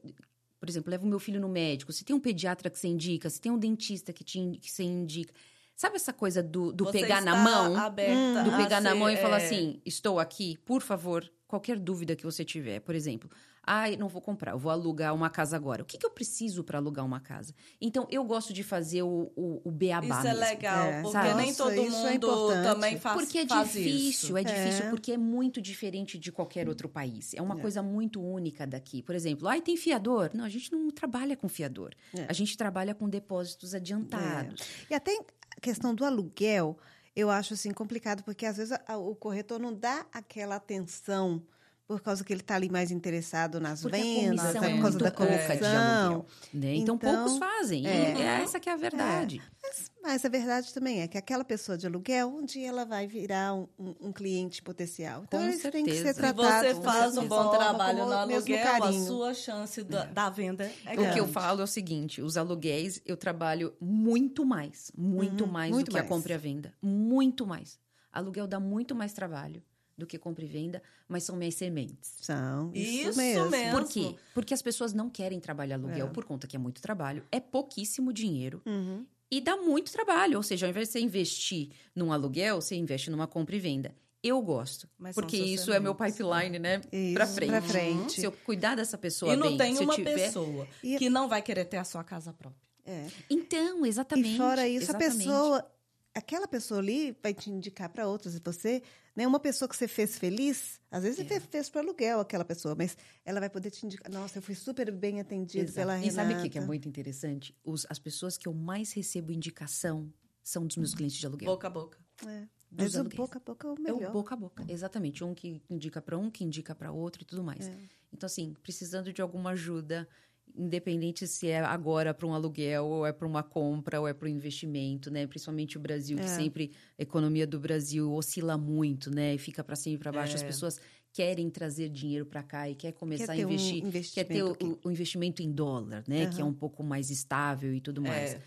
por exemplo, levo meu filho no médico. Se tem um pediatra que você indica, se tem um dentista que, te, que você indica. Sabe essa coisa do, do pegar na mão? Aberta do pegar na ser, mão e falar é, assim: estou aqui, por favor, qualquer dúvida que você tiver. Por exemplo, ai, não vou comprar, eu vou alugar uma casa agora. O que, que eu preciso para alugar uma casa? Então, eu gosto de fazer o, o, o beabá Isso é mesmo. legal, É, porque sabe? nem todo isso é mundo importante. também faz Porque é faz difícil, isso. é difícil, É. porque é muito diferente de qualquer outro país. É uma É. coisa muito única daqui. Por exemplo, ai, tem fiador? Não, a gente não trabalha com fiador. É. A gente trabalha com depósitos adiantados. E até a questão do aluguel, eu acho assim complicado, porque às vezes a- o corretor não dá aquela atenção por causa que ele está ali mais interessado nas Porque a vendas, é por causa da comissão. Né? Então, Então, poucos fazem. é. E é essa que é a verdade. Mas, mas a verdade também é que aquela pessoa de aluguel, um dia ela vai virar um, um- um cliente potencial. Então, Com eles têm que ser certeza. Se tratados você faz um bom trabalho no aluguel, a carinho. sua chance da, da venda é O que eu grande. falo é o seguinte: os aluguéis eu trabalho muito mais, muito Uhum, mais muito do que a mais. compra e a venda. Muito mais. Aluguel dá muito mais trabalho do que compra e venda, mas são minhas sementes. São. Isso, Isso mesmo. mesmo. Por quê? Porque as pessoas não querem trabalhar aluguel É. por conta que é muito trabalho, é pouquíssimo dinheiro Uhum. e dá muito trabalho. Ou seja, ao invés de você investir num aluguel, você investe numa compra e venda. Eu gosto, Mas porque isso é meu sementes. pipeline, né? Isso, pra frente. pra frente. Se eu cuidar dessa pessoa E não bem, tem uma tiver... pessoa que não vai querer ter a sua casa própria. É. Então, exatamente. E fora isso, exatamente. a pessoa, aquela pessoa ali vai te indicar para outras. E você, né, uma pessoa que você fez feliz, às vezes É. você fez para aluguel aquela pessoa, mas ela vai poder te indicar. Nossa, eu fui super bem atendida Exato. pela Renata. E sabe o que que é muito interessante? Os- as pessoas que eu mais recebo indicação são dos meus clientes de aluguel. Boca a boca. É. Dos Mas o boca a boca é o É melhor. o boca a boca, exatamente. Um que indica para um, que indica para outro e tudo mais. É. Então, assim, precisando de alguma ajuda, independente se é agora para um aluguel, ou é para uma compra, ou é para um investimento, né? Principalmente o Brasil, que É. sempre a economia do Brasil oscila muito, né? E fica para cima e para baixo. As É. pessoas querem trazer dinheiro para cá e quer começar ter a um investir. quer ter o, o- investimento em dólar, né? Que é um pouco mais estável e tudo mais. É.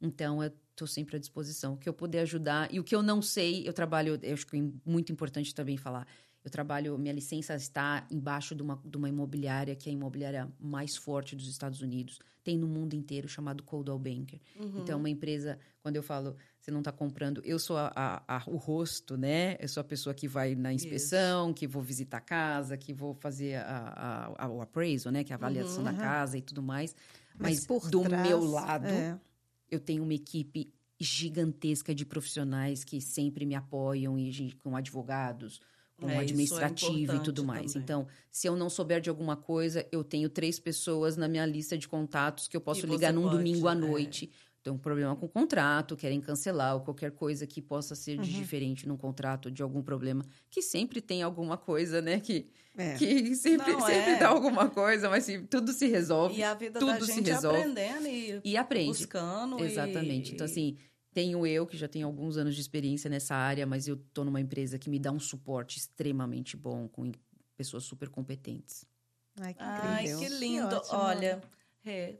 Então, eu estou sempre à disposição. O que eu puder ajudar. E o que eu não sei, eu trabalho, eu acho que é muito importante também falar. Eu trabalho, minha licença está embaixo de uma, de uma imobiliária, que é a imobiliária mais forte dos Estados Unidos. Tem no mundo inteiro, chamado Coldwell Banker. Uhum. Então, é uma empresa, quando eu falo, você não está comprando, eu sou a- a- a- o rosto, né? Eu sou a pessoa que vai na inspeção, que vou visitar a casa, que vou fazer a, a- o appraisal, né? Que é a avaliação da Uhum. casa e tudo mais. Mas Mas, por do trás, meu lado, é. eu tenho uma equipe gigantesca de profissionais que sempre me apoiam e com advogados, com É, é administrativo e tudo mais. também. Então, se eu não souber de alguma coisa, eu tenho três pessoas na minha lista de contatos que eu posso Que ligar num pode, domingo à é. noite. Tem um problema com o contrato, querem cancelar, ou qualquer coisa que possa ser Uhum. de diferente num contrato, de algum problema, que sempre tem alguma coisa, né? Que, É. que sempre, Não, sempre é. dá alguma coisa, mas se, tudo se resolve. E a vida tudo da se gente é resolve. aprendendo e, E aprende. buscando. e- Exatamente. Então, assim, tenho eu, que já tenho alguns anos de experiência nessa área, mas eu tô numa empresa que me dá um suporte extremamente bom, com pessoas super competentes. Ai, que Ai, que lindo. ótimo. Olha, Rê,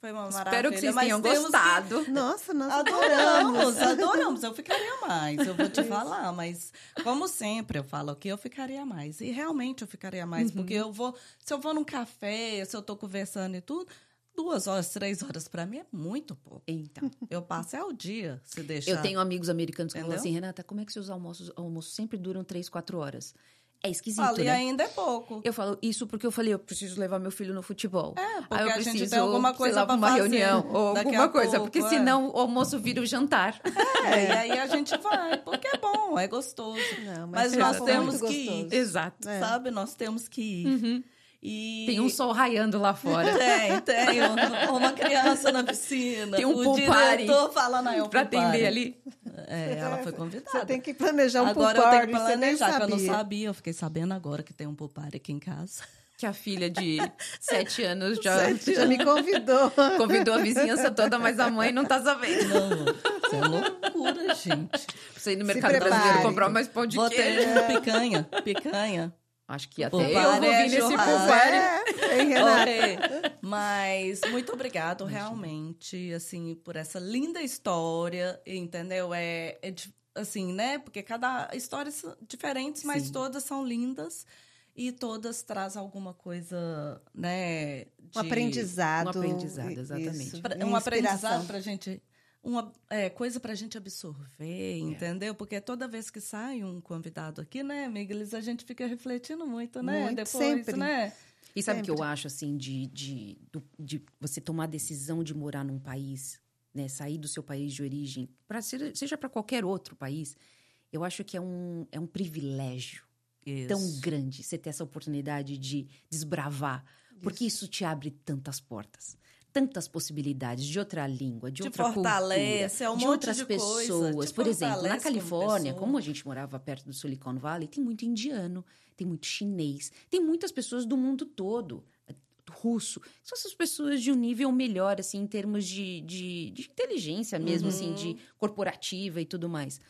foi uma maravilha. Espero que vocês tenham temos que- gostado. [laughs] Nossa, nós Adoramos, adoramos. Eu ficaria mais, eu vou te falar, mas como sempre eu falo que eu ficaria mais. E realmente eu ficaria mais, Uhum. porque eu vou, se eu vou num café, se eu tô conversando e tudo, duas horas, três horas pra mim é muito pouco. Então, [laughs] Eu passo é o dia, se deixar. eu tenho amigos americanos que falam assim, Renata, como é que seus almoços, almoços sempre duram três, quatro horas? É esquisito, Falo, e né? ainda é pouco. Eu falo isso porque eu falei, eu preciso levar meu filho no futebol. É, porque Aí eu a gente preciso, tem alguma coisa lá, pra uma fazer reunião ou daqui alguma coisa, pouco, porque é. senão o almoço vira o jantar. É, e aí a gente vai, porque é bom, é gostoso. Não, Mas é nós temos que ir. Exato. É. Sabe? Nós temos que ir. E... Tem um sol raiando lá fora. [laughs] Tem, tem. um- Uma criança na piscina. Tem um o pool party diretor falando aí, um pra atender ali. É, ela foi convidada. Você tem que planejar um agora pool eu tenho que planejar, que eu não sabia. Eu fiquei sabendo agora que tem um party aqui em casa. Que a filha de [laughs] sete anos já, Você já me convidou. [laughs] convidou a vizinhança toda, mas a mãe não tá sabendo. Não, isso é loucura, gente. Você ir no mercado brasileiro comprar mais pão de Vou queijo. ter picanha, picanha. Acho que até Pool eu vou é vir nesse party. É. Mas muito obrigado realmente, assim, por essa linda história, entendeu? É, é assim, né? Porque cada história são diferentes, mas Sim. todas são lindas e todas trazem alguma coisa, né? Um de- aprendizado. Um aprendizado, exatamente. Isso, um aprendizado inspiração. pra gente. Uma é, coisa pra gente absorver, entendeu? Porque toda vez que sai um convidado aqui, né, Miguelis, a gente fica refletindo muito, né? Muito, Depois, sempre. né? E sabe o que eu acho, assim, de, de, de você tomar a decisão de morar num país, né? Sair do seu país de origem, pra, ser- seja para qualquer outro país, eu acho que é um, é um privilégio tão Isso. grande você ter essa oportunidade de desbravar. Porque isso te abre tantas portas. Tantas possibilidades de outra língua, de Te outra fortalece, cultura, é um de outras de coisa, pessoas. te Por exemplo, na como Califórnia, pessoa. como a gente morava perto do Silicon Valley, tem muito indiano, tem muito chinês, tem muitas pessoas do mundo todo, eh, russo. São essas pessoas de um nível melhor, assim, em termos de, de, de inteligência mesmo, assim, Uhum. de corporativa e tudo mais.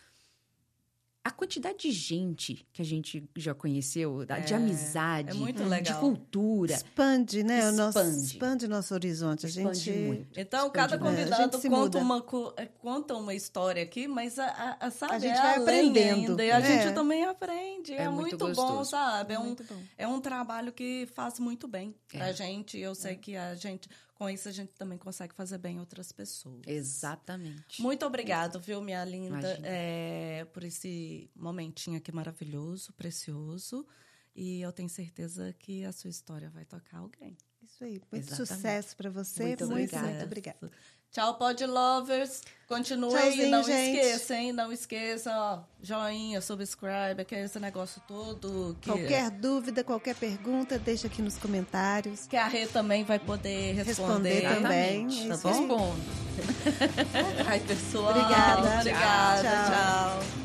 A quantidade de gente que a gente já conheceu, da- de amizade, é muito de cultura. Expande, né? O nosso, Expande. expande nosso horizonte. A Expande gente. muito. Então, Expande cada. É, a convidado conta uma, é, conta uma história aqui, mas a, a- a- sabe, A gente é vai aprendendo. ainda, e a É. gente também aprende. É, É muito, muito bom, sabe? É um, bom. é um trabalho que faz muito bem pra É. gente. Eu sei que a gente, com isso, a gente também consegue fazer bem outras pessoas. Exatamente. Muito obrigado, viu, minha linda, é, por esse momentinho aqui maravilhoso, precioso. E eu tenho certeza que a sua história vai tocar alguém. Isso aí. Muito Exatamente. sucesso para você. Muito Muito, obrigada. muito obrigada. Tchau, Pod Lovers. Continue aí, Tchauzinho, não gente. esqueça, hein? Não esqueça, ó, joinha, subscribe, que é esse negócio todo. Que, Qualquer dúvida, qualquer pergunta, deixa aqui nos comentários. que a Rê também vai poder responder. Responder também. É Tá bom? Respondo. [laughs] Ai, pessoal. Obrigada. Obrigada. Tchau. tchau.